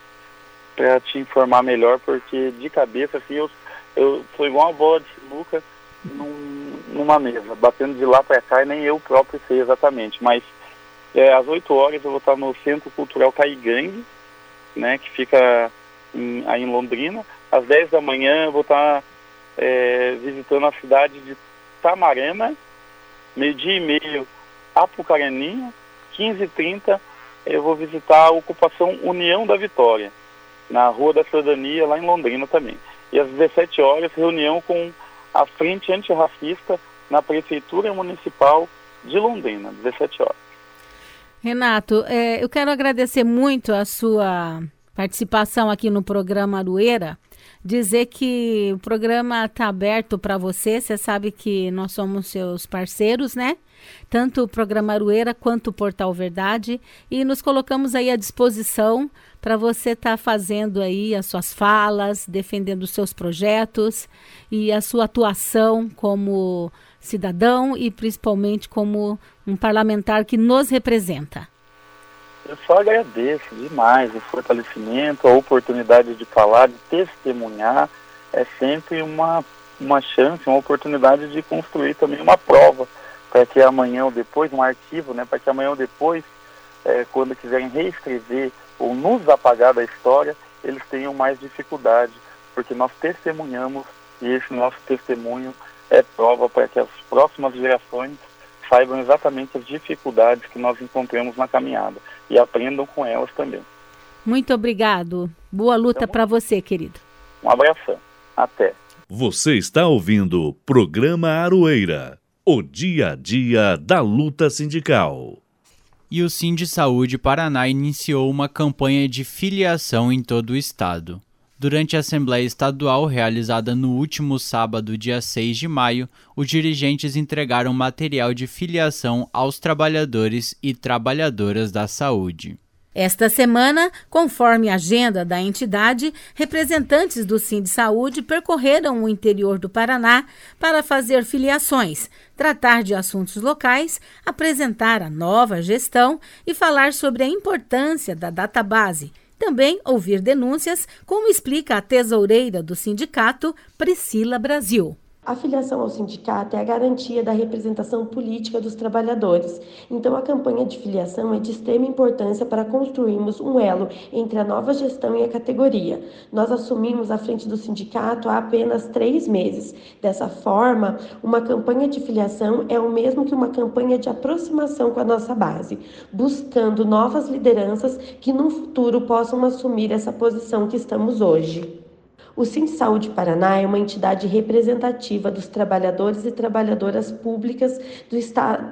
[SPEAKER 14] para te informar melhor, porque de cabeça, assim, eu, eu sou igual uma bola de sinuca num, numa mesa, batendo de lá para cá e nem eu próprio sei exatamente. Mas é, às 8 horas eu vou estar no Centro Cultural Caigangue, né, que fica em, aí em Londrina. Às 10 da manhã eu vou estar é, visitando a cidade de Tamarana, meio-dia e meio Apucarani, 15h30, eu vou visitar a ocupação União da Vitória, na Rua da Cidadania, lá em Londrina também. E às 17 horas, reunião com a Frente Antirracista na Prefeitura Municipal de Londrina, 17 horas.
[SPEAKER 3] Renato, é, eu quero agradecer muito a sua participação aqui no programa Arueira. Dizer que o programa está aberto para você. Você sabe que nós somos seus parceiros, né? Tanto o programa Arueira quanto o Portal Verdade. E nos colocamos aí à disposição para você estar tá fazendo aí as suas falas, defendendo os seus projetos e a sua atuação como cidadão e principalmente como um parlamentar que nos representa.
[SPEAKER 14] Eu só agradeço demais o fortalecimento, a oportunidade de falar, de testemunhar. É sempre uma, uma chance, uma oportunidade de construir também uma prova para que amanhã ou depois, um arquivo, né, para que amanhã ou depois, é, quando quiserem reescrever ou nos apagar da história, eles tenham mais dificuldade, porque nós testemunhamos e esse nosso testemunho é prova para que as próximas gerações saibam exatamente as dificuldades que nós encontramos na caminhada e aprendam com elas também.
[SPEAKER 3] Muito obrigado. Boa luta para você, querido.
[SPEAKER 14] Um abração. Até.
[SPEAKER 1] Você está ouvindo o programa Aroeira, o dia a dia da luta sindical.
[SPEAKER 5] E o Sim de Saúde Paraná iniciou uma campanha de filiação em todo o estado. Durante a Assembleia Estadual realizada no último sábado, dia 6 de maio, os dirigentes entregaram material de filiação aos trabalhadores e trabalhadoras da saúde.
[SPEAKER 3] Esta semana, conforme a agenda da entidade, representantes do Sim de Saúde percorreram o interior do Paraná para fazer filiações, tratar de assuntos locais, apresentar a nova gestão e falar sobre a importância da database também ouvir denúncias, como explica a tesoureira do sindicato, Priscila Brasil.
[SPEAKER 15] A filiação ao sindicato é a garantia da representação política dos trabalhadores. Então, a campanha de filiação é de extrema importância para construirmos um elo entre a nova gestão e a categoria. Nós assumimos a frente do sindicato há apenas três meses. Dessa forma, uma campanha de filiação é o mesmo que uma campanha de aproximação com a nossa base, buscando novas lideranças que no futuro possam assumir essa posição que estamos hoje. O Sim Saúde Paraná é uma entidade representativa dos trabalhadores e trabalhadoras públicas do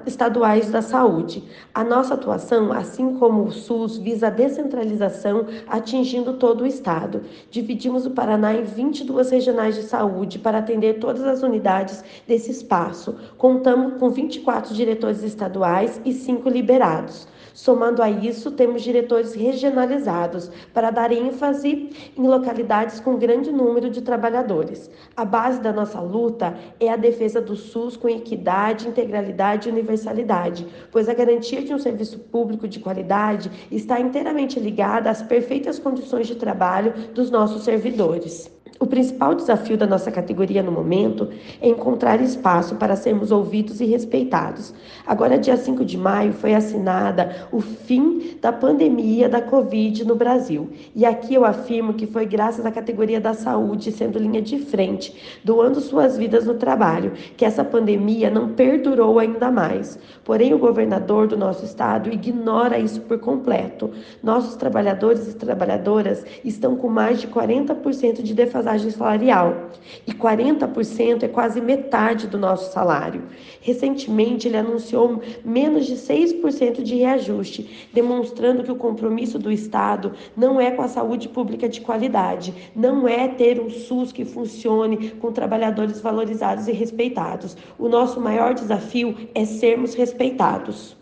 [SPEAKER 15] estaduais da saúde. A nossa atuação, assim como o SUS, visa a descentralização atingindo todo o estado. Dividimos o Paraná em 22 regionais de saúde para atender todas as unidades desse espaço. Contamos com 24 diretores estaduais e 5 liberados. Somando a isso, temos diretores regionalizados para dar ênfase em localidades com grande número de trabalhadores. A base da nossa luta é a defesa do SUS com equidade, integralidade e universalidade, pois a garantia de um serviço público de qualidade está inteiramente ligada às perfeitas condições de trabalho dos nossos servidores. O principal desafio da nossa categoria no momento é encontrar espaço para sermos ouvidos e respeitados. Agora, dia 5 de maio, foi assinada o fim da pandemia da Covid no Brasil. E aqui eu afirmo que foi graças à categoria da saúde sendo linha de frente, doando suas vidas no trabalho, que essa pandemia não perdurou ainda mais. Porém, o governador do nosso estado ignora isso por completo. Nossos trabalhadores e trabalhadoras estão com mais de 40% de defasagem salarial e 40% é quase metade do nosso salário. Recentemente, ele anunciou menos de 6% de reajuste, demonstrando que o compromisso do Estado não é com a saúde pública de qualidade, não é ter um SUS que funcione com trabalhadores valorizados e respeitados. O nosso maior desafio é sermos respeitados.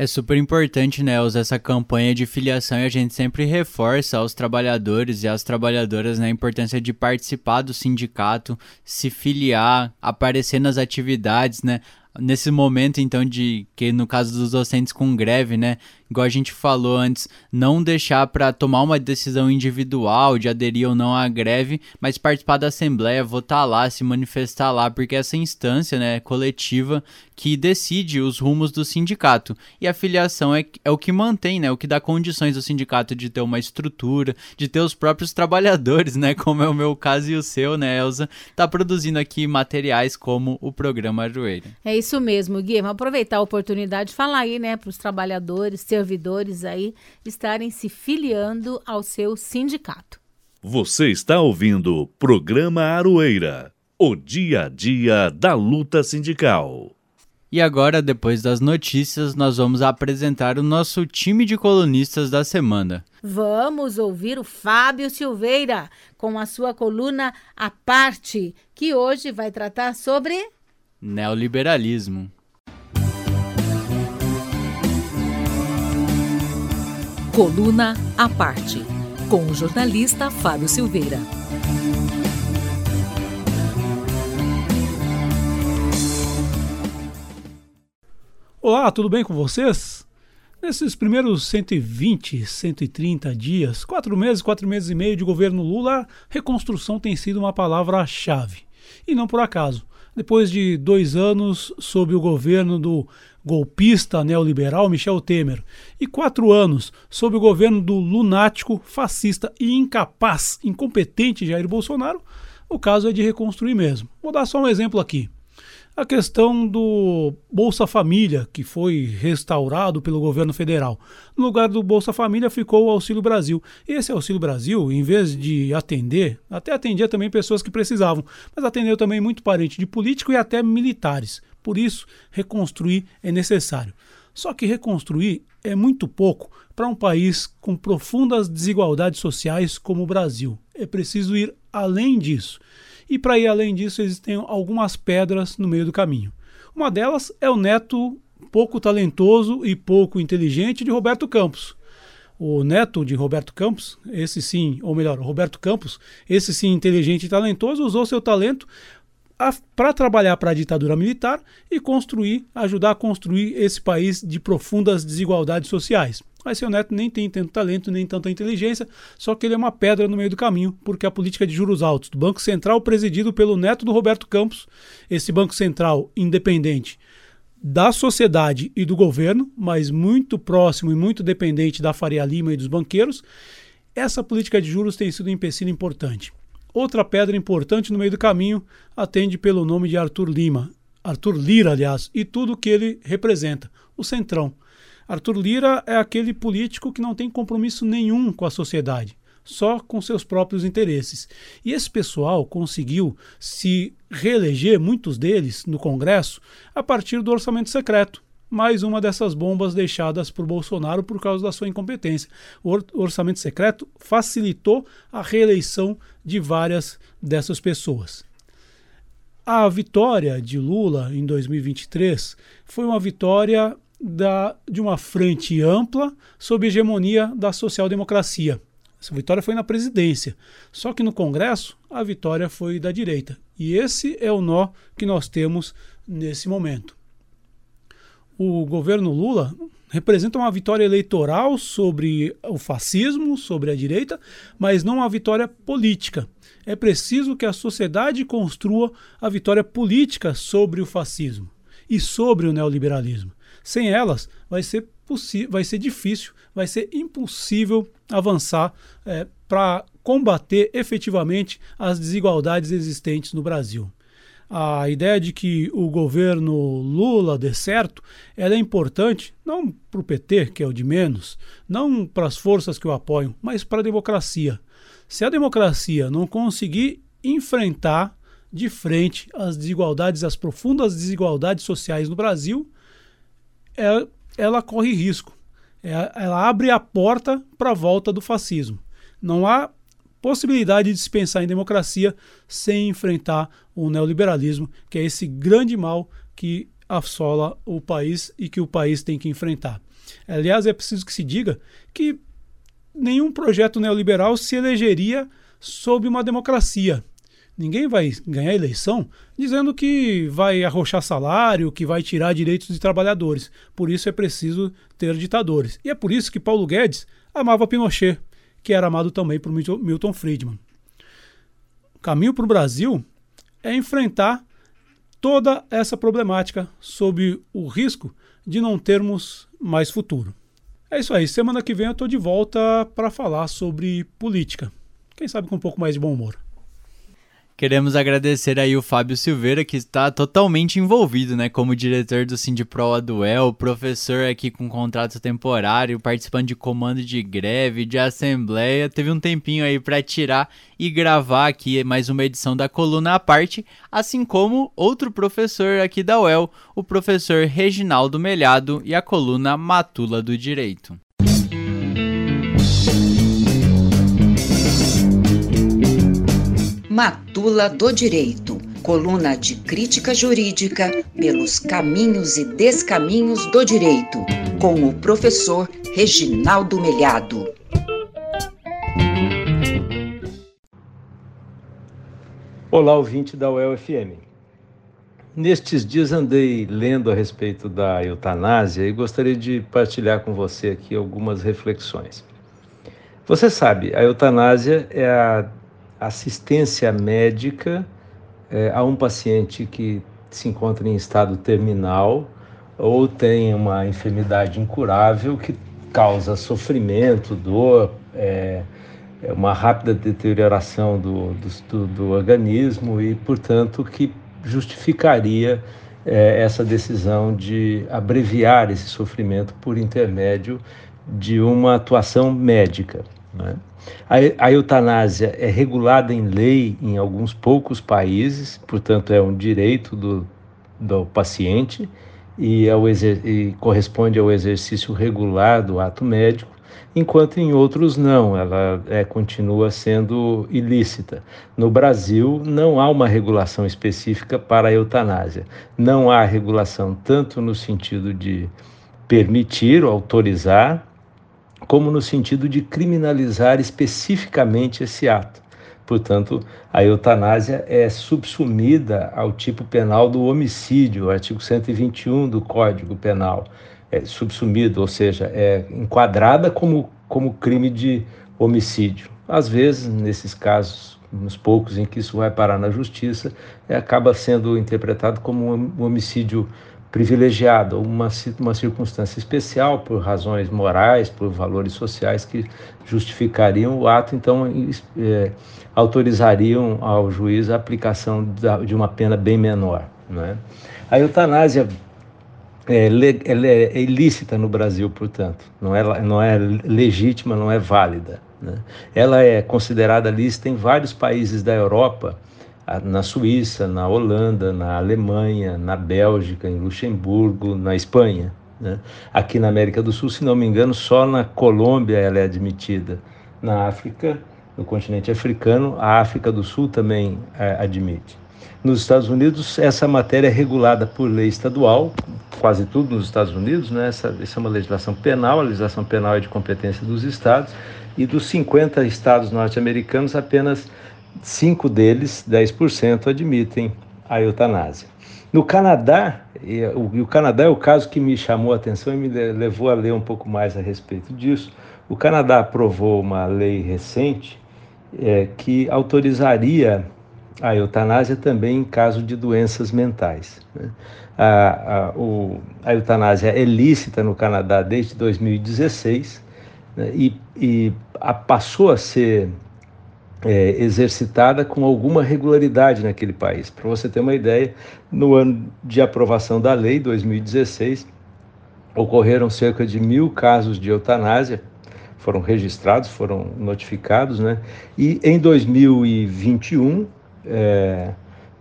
[SPEAKER 5] É super importante, né, usar essa campanha de filiação e a gente sempre reforça aos trabalhadores e às trabalhadoras né, a importância de participar do sindicato, se filiar, aparecer nas atividades, né? Nesse momento, então, de que no caso dos docentes com greve, né, igual a gente falou antes, não deixar para tomar uma decisão individual de aderir ou não à greve, mas participar da assembleia, votar lá, se manifestar lá, porque essa instância, né, coletiva que decide os rumos do sindicato. E a filiação é, é o que mantém, né, o que dá condições do sindicato de ter uma estrutura, de ter os próprios trabalhadores, né, como é o meu caso e o seu, né, Elza, tá produzindo aqui materiais como o programa Ajoelha.
[SPEAKER 3] É isso mesmo, Gui, vamos aproveitar a oportunidade de falar aí, né, para os trabalhadores, servidores aí estarem se filiando ao seu sindicato.
[SPEAKER 1] Você está ouvindo o programa Aroeira, o dia a dia da luta sindical.
[SPEAKER 10] E agora, depois das notícias, nós vamos apresentar o nosso time de colunistas da semana.
[SPEAKER 3] Vamos ouvir o Fábio Silveira com a sua coluna A Parte, que hoje vai tratar sobre
[SPEAKER 10] neoliberalismo.
[SPEAKER 12] Coluna A Parte, com o jornalista Fábio Silveira.
[SPEAKER 16] Olá, tudo bem com vocês? Nesses primeiros 120, 130 dias, quatro meses, quatro meses e meio de governo Lula, reconstrução tem sido uma palavra-chave. E não por acaso. Depois de dois anos sob o governo do golpista neoliberal Michel Temer e quatro anos sob o governo do lunático, fascista e incapaz, incompetente Jair Bolsonaro, o caso é de reconstruir mesmo. Vou dar só um exemplo aqui a questão do Bolsa Família, que foi restaurado pelo governo federal. No lugar do Bolsa Família ficou o Auxílio Brasil. Esse Auxílio Brasil, em vez de atender, até atendia também pessoas que precisavam, mas atendeu também muito parente de político e até militares. Por isso, reconstruir é necessário. Só que reconstruir é muito pouco para um país com profundas desigualdades sociais como o Brasil. É preciso ir além disso. E para ir além disso, existem algumas pedras no meio do caminho. Uma delas é o neto pouco talentoso e pouco inteligente de Roberto Campos. O neto de Roberto Campos, esse sim, ou melhor, Roberto Campos, esse sim inteligente e talentoso, usou seu talento para trabalhar para a ditadura militar e construir, ajudar a construir esse país de profundas desigualdades sociais. Mas seu neto nem tem tanto talento, nem tanta inteligência, só que ele é uma pedra no meio do caminho, porque a política de juros altos do Banco Central, presidido pelo neto do Roberto Campos, esse Banco Central independente da sociedade e do governo, mas muito próximo e muito dependente da Faria Lima e dos banqueiros, essa política de juros tem sido um empecilho importante. Outra pedra importante no meio do caminho atende pelo nome de Arthur Lima, Arthur Lira, aliás, e tudo o que ele representa, o Centrão. Arthur Lira é aquele político que não tem compromisso nenhum com a sociedade, só com seus próprios interesses. E esse pessoal conseguiu se reeleger, muitos deles, no Congresso, a partir do orçamento secreto. Mais uma dessas bombas deixadas por Bolsonaro por causa da sua incompetência. O orçamento secreto facilitou a reeleição de várias dessas pessoas. A vitória de Lula em 2023 foi uma vitória da, de uma frente ampla sob hegemonia da social-democracia. Essa vitória foi na presidência. Só que no Congresso, a vitória foi da direita. E esse é o nó que nós temos nesse momento. O governo Lula representa uma vitória eleitoral sobre o fascismo, sobre a direita, mas não uma vitória política. É preciso que a sociedade construa a vitória política sobre o fascismo e sobre o neoliberalismo. Sem elas, vai ser, vai ser difícil, vai ser impossível avançar é, para combater efetivamente as desigualdades existentes no Brasil. A ideia de que o governo Lula dê certo é importante não para o PT, que é o de menos, não para as forças que o apoiam, mas para a democracia. Se a democracia não conseguir enfrentar de frente as desigualdades, as profundas desigualdades sociais no Brasil, ela, ela corre risco. É, ela abre a porta para a volta do fascismo. Não há possibilidade de se pensar em democracia sem enfrentar o neoliberalismo, que é esse grande mal que assola o país e que o país tem que enfrentar. Aliás, é preciso que se diga que nenhum projeto neoliberal se elegeria sob uma democracia. Ninguém vai ganhar eleição dizendo que vai arrochar salário, que vai tirar direitos de trabalhadores. Por isso é preciso ter ditadores. E é por isso que Paulo Guedes amava Pinochet, que era amado também por Milton Friedman. O caminho para o Brasil é enfrentar toda essa problemática sob o risco de não termos mais futuro. É isso aí. Semana que vem eu estou de volta para falar sobre política. Quem sabe com um pouco mais de bom humor.
[SPEAKER 5] Queremos agradecer aí o Fábio Silveira, que está totalmente envolvido, né, como diretor do Sindipro Aduel, professor aqui com contrato temporário, participando de comando de greve, de assembleia. Teve um tempinho aí para tirar e gravar aqui mais uma edição da coluna à parte, assim como outro professor aqui da UEL, o professor Reginaldo Melhado e a coluna Matula do Direito.
[SPEAKER 12] Matula do Direito, coluna de crítica jurídica pelos caminhos e descaminhos do direito, com o professor Reginaldo Melhado.
[SPEAKER 17] Olá, ouvinte da UEL-FM. Nestes dias andei lendo a respeito da eutanásia e gostaria de partilhar com você aqui algumas reflexões. Você sabe, a eutanásia é a assistência médica é, a um paciente que se encontra em estado terminal ou tem uma enfermidade incurável que causa sofrimento, dor, é, é uma rápida deterioração do, do, do, organismo e, portanto, que justificaria é, essa decisão de abreviar esse sofrimento por intermédio de uma atuação médica. Né? A, a eutanásia é regulada em lei em alguns poucos países, portanto, é um direito do, do paciente e, ao e corresponde ao exercício regular do ato médico, enquanto em outros não, ela é, continua sendo ilícita. No Brasil, não há uma regulação específica para a eutanásia. Não há regulação tanto no sentido de permitir ou autorizar, como no sentido de criminalizar especificamente esse ato. Portanto, a eutanásia é subsumida ao tipo penal do homicídio, artigo 121 do Código Penal. É subsumido, ou seja, é enquadrada como, como crime de homicídio. Às vezes, nesses casos, nos poucos em que isso vai parar na justiça, é, acaba sendo interpretado como um homicídio privilegiada, uma, uma circunstância especial por razões morais, por valores sociais que justificariam o ato, então é, autorizariam ao juiz a aplicação de uma pena bem menor. Né? A eutanásia é, ela é ilícita no Brasil, portanto, não é, não é legítima, não é válida. Né? Ela é considerada lícita em vários países da Europa, na Suíça, na Holanda, na Alemanha, na Bélgica, em Luxemburgo, na Espanha. Né? Aqui na América do Sul, se não me engano, só na Colômbia ela é admitida. Na África, no continente africano, a África do Sul também é, admite. Nos Estados Unidos, essa matéria é regulada por lei estadual, quase tudo nos Estados Unidos, né? essa, essa é uma legislação penal, a legislação penal é de competência dos estados, e dos 50 estados norte-americanos, apenas cinco deles, 10%, admitem a eutanásia. No Canadá, e o, Canadá é o caso que me chamou a atenção e me levou a ler um pouco mais a respeito disso. O Canadá aprovou uma lei recente é, que autorizaria a eutanásia também em caso de doenças mentais. Né? A, a, o, a, eutanásia é lícita no Canadá desde 2016 né? e, e a, passou a ser é, exercitada com alguma regularidade naquele país. Para você ter uma ideia, no ano de aprovação da lei, 2016, ocorreram cerca de mil casos de eutanásia, foram registrados, foram notificados, né? E em 2021, é,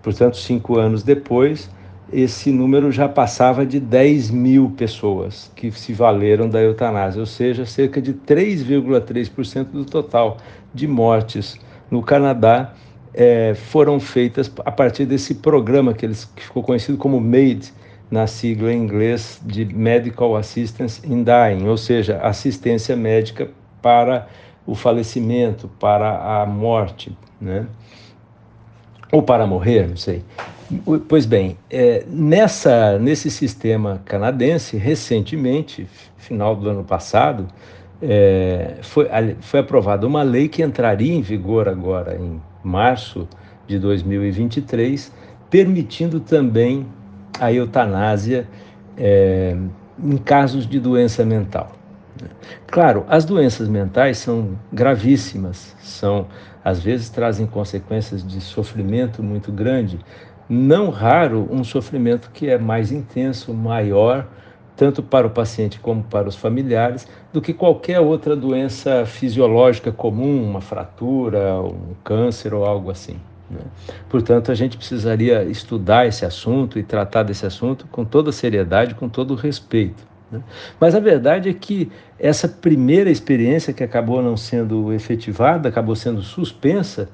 [SPEAKER 17] portanto, cinco anos depois, esse número já passava de 10 mil pessoas que se valeram da eutanásia, ou seja, cerca de 3,3% do total de mortes no Canadá é, foram feitas a partir desse programa que, eles, que ficou conhecido como MAID, na sigla em inglês de Medical Assistance in Dying, ou seja, assistência médica para o falecimento, para a morte, né? ou para morrer, não sei. Pois bem, é, nessa, nesse sistema canadense, recentemente, final do ano passado, é, foi, foi aprovada uma lei que entraria em vigor agora em março de 2023, permitindo também a eutanásia é, em casos de doença mental. Claro, as doenças mentais são gravíssimas, são às vezes trazem consequências de sofrimento muito grande, não raro um sofrimento que é mais intenso, maior, tanto para o paciente como para os familiares, do que qualquer outra doença fisiológica comum, uma fratura, um câncer ou algo assim. Né? Portanto, a gente precisaria estudar esse assunto e tratar desse assunto com toda seriedade, com todo respeito. Né? Mas a verdade é que essa primeira experiência que acabou não sendo efetivada, acabou sendo suspensa,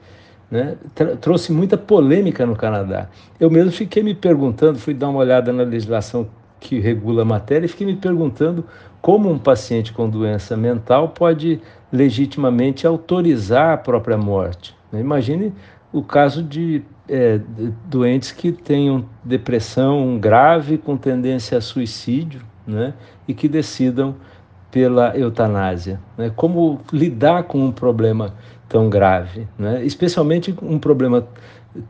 [SPEAKER 17] né, trouxe muita polêmica no Canadá. Eu mesmo fiquei me perguntando, fui dar uma olhada na legislação que regula a matéria e fiquei me perguntando como um paciente com doença mental pode legitimamente autorizar a própria morte. Né? Imagine o caso de, é, doentes que tenham depressão grave com tendência a suicídio né? e que decidam pela eutanásia. Né? Como lidar com um problema tão grave, né? especialmente um problema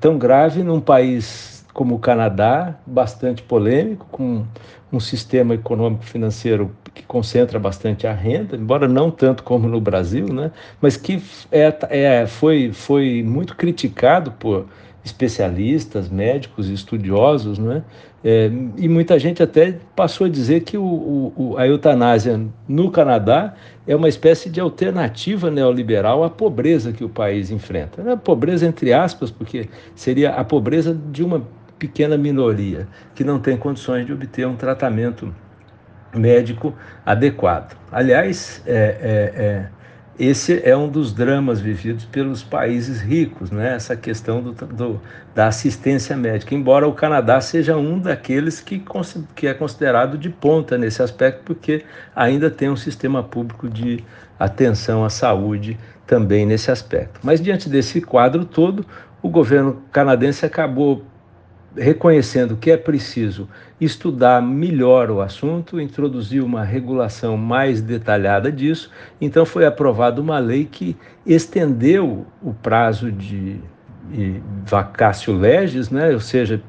[SPEAKER 17] tão grave num país como o Canadá, bastante polêmico, com um sistema econômico financeiro que concentra bastante a renda, embora não tanto como no Brasil, né? mas que é, é, foi, foi muito criticado por especialistas, médicos, estudiosos, né? É, e muita gente até passou a dizer que o, o, a eutanásia no Canadá é uma espécie de alternativa neoliberal à pobreza que o país enfrenta. É pobreza entre aspas, porque seria a pobreza de uma pequena minoria que não tem condições de obter um tratamento médico adequado. Aliás, é, é, é esse é um dos dramas vividos pelos países ricos, né? essa questão do, do, da assistência médica, embora o Canadá seja um daqueles que, que é considerado de ponta nesse aspecto, porque ainda tem um sistema público de atenção à saúde também nesse aspecto. Mas diante desse quadro todo, o governo canadense acabou reconhecendo que é preciso estudar melhor o assunto, introduzir uma regulação mais detalhada disso. Então, foi aprovada uma lei que estendeu o prazo de, de vacácio legis, né? ou seja,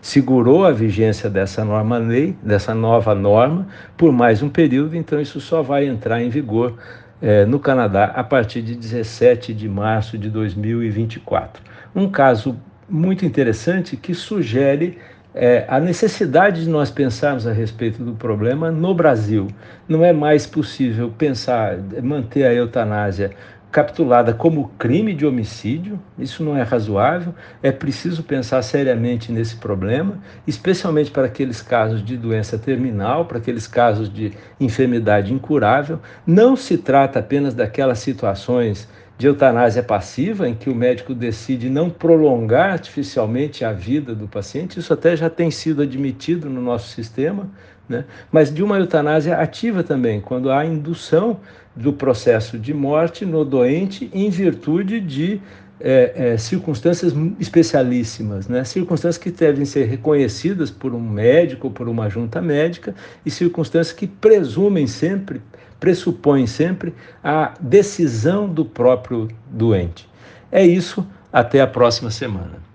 [SPEAKER 17] segurou a vigência dessa norma lei, dessa nova norma, por mais um período. Então, isso só vai entrar em vigor eh, no Canadá a partir de 17 de março de 2024. Um caso muito interessante que sugere é, a necessidade de nós pensarmos a respeito do problema no Brasil. Não é mais possível pensar, manter a eutanásia capitulada como crime de homicídio, isso não é razoável, é preciso pensar seriamente nesse problema, especialmente para aqueles casos de doença terminal, para aqueles casos de enfermidade incurável. Não se trata apenas daquelas situações de eutanásia passiva, em que o médico decide não prolongar artificialmente a vida do paciente, isso até já tem sido admitido no nosso sistema, né? mas de uma eutanásia ativa também, quando há indução do processo de morte no doente em virtude de é, é, circunstâncias especialíssimas, né? circunstâncias que devem ser reconhecidas por um médico, por uma junta médica, e circunstâncias que presumem sempre pressupõe sempre a decisão do próprio doente. É isso, até a próxima semana.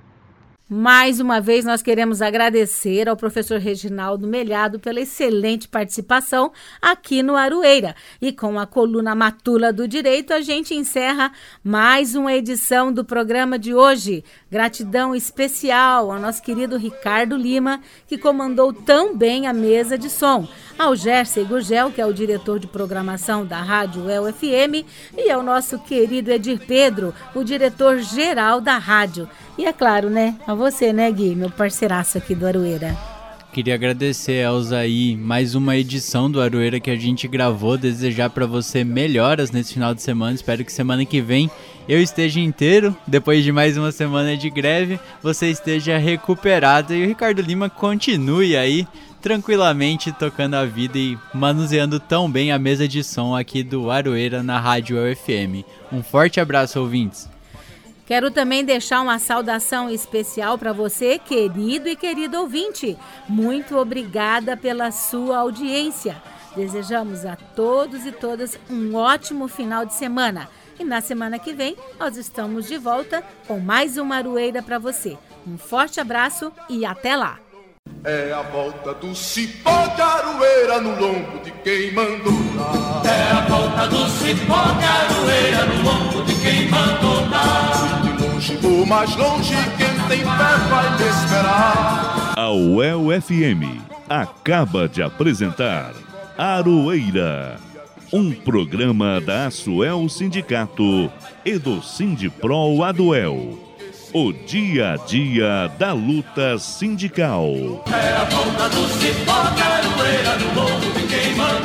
[SPEAKER 3] Mais uma vez, nós queremos agradecer ao professor Reginaldo Melhado pela excelente participação aqui no Aroeira. E com a coluna Matula do Direito, a gente encerra mais uma edição do programa de hoje. Gratidão especial ao nosso querido Ricardo Lima, que comandou tão bem a mesa de som, ao Jersey Gurgel, que é o diretor de programação da Rádio El FM, e ao nosso querido Edir Pedro, o diretor-geral da rádio. E é claro, né, a você, né, Gui, meu parceiraço aqui do Aroeira.
[SPEAKER 5] Queria agradecer, Elza, aí mais uma edição do Aroeira que a gente gravou. Desejar para você melhoras nesse final de semana. Espero que semana que vem eu esteja inteiro, depois de mais uma semana de greve, você esteja recuperado e o Ricardo Lima continue aí tranquilamente tocando a vida e manuseando tão bem a mesa de som aqui do Aroeira na Rádio UFM. Um forte abraço, ouvintes.
[SPEAKER 3] Quero também deixar uma saudação especial para você, querido e querido ouvinte. Muito obrigada pela sua audiência. Desejamos a todos e todas um ótimo final de semana. E na semana que vem nós estamos de volta com mais uma Arueira para você. Um forte abraço e até lá!
[SPEAKER 2] É a volta do cipó de aroeira no lombo de quem mandou dar.
[SPEAKER 4] É a volta do cipó de aroeira no lombo de quem mandou dar.
[SPEAKER 2] De longe ou mais longe, quem tem fé vai me esperar.
[SPEAKER 1] A UEL FM acaba de apresentar Aroeira, um programa da Asuel Sindicato e do Sindipro Aduel. O dia a dia da luta sindical.
[SPEAKER 4] É a ponta do cipó, caroeira morro, de quem manda.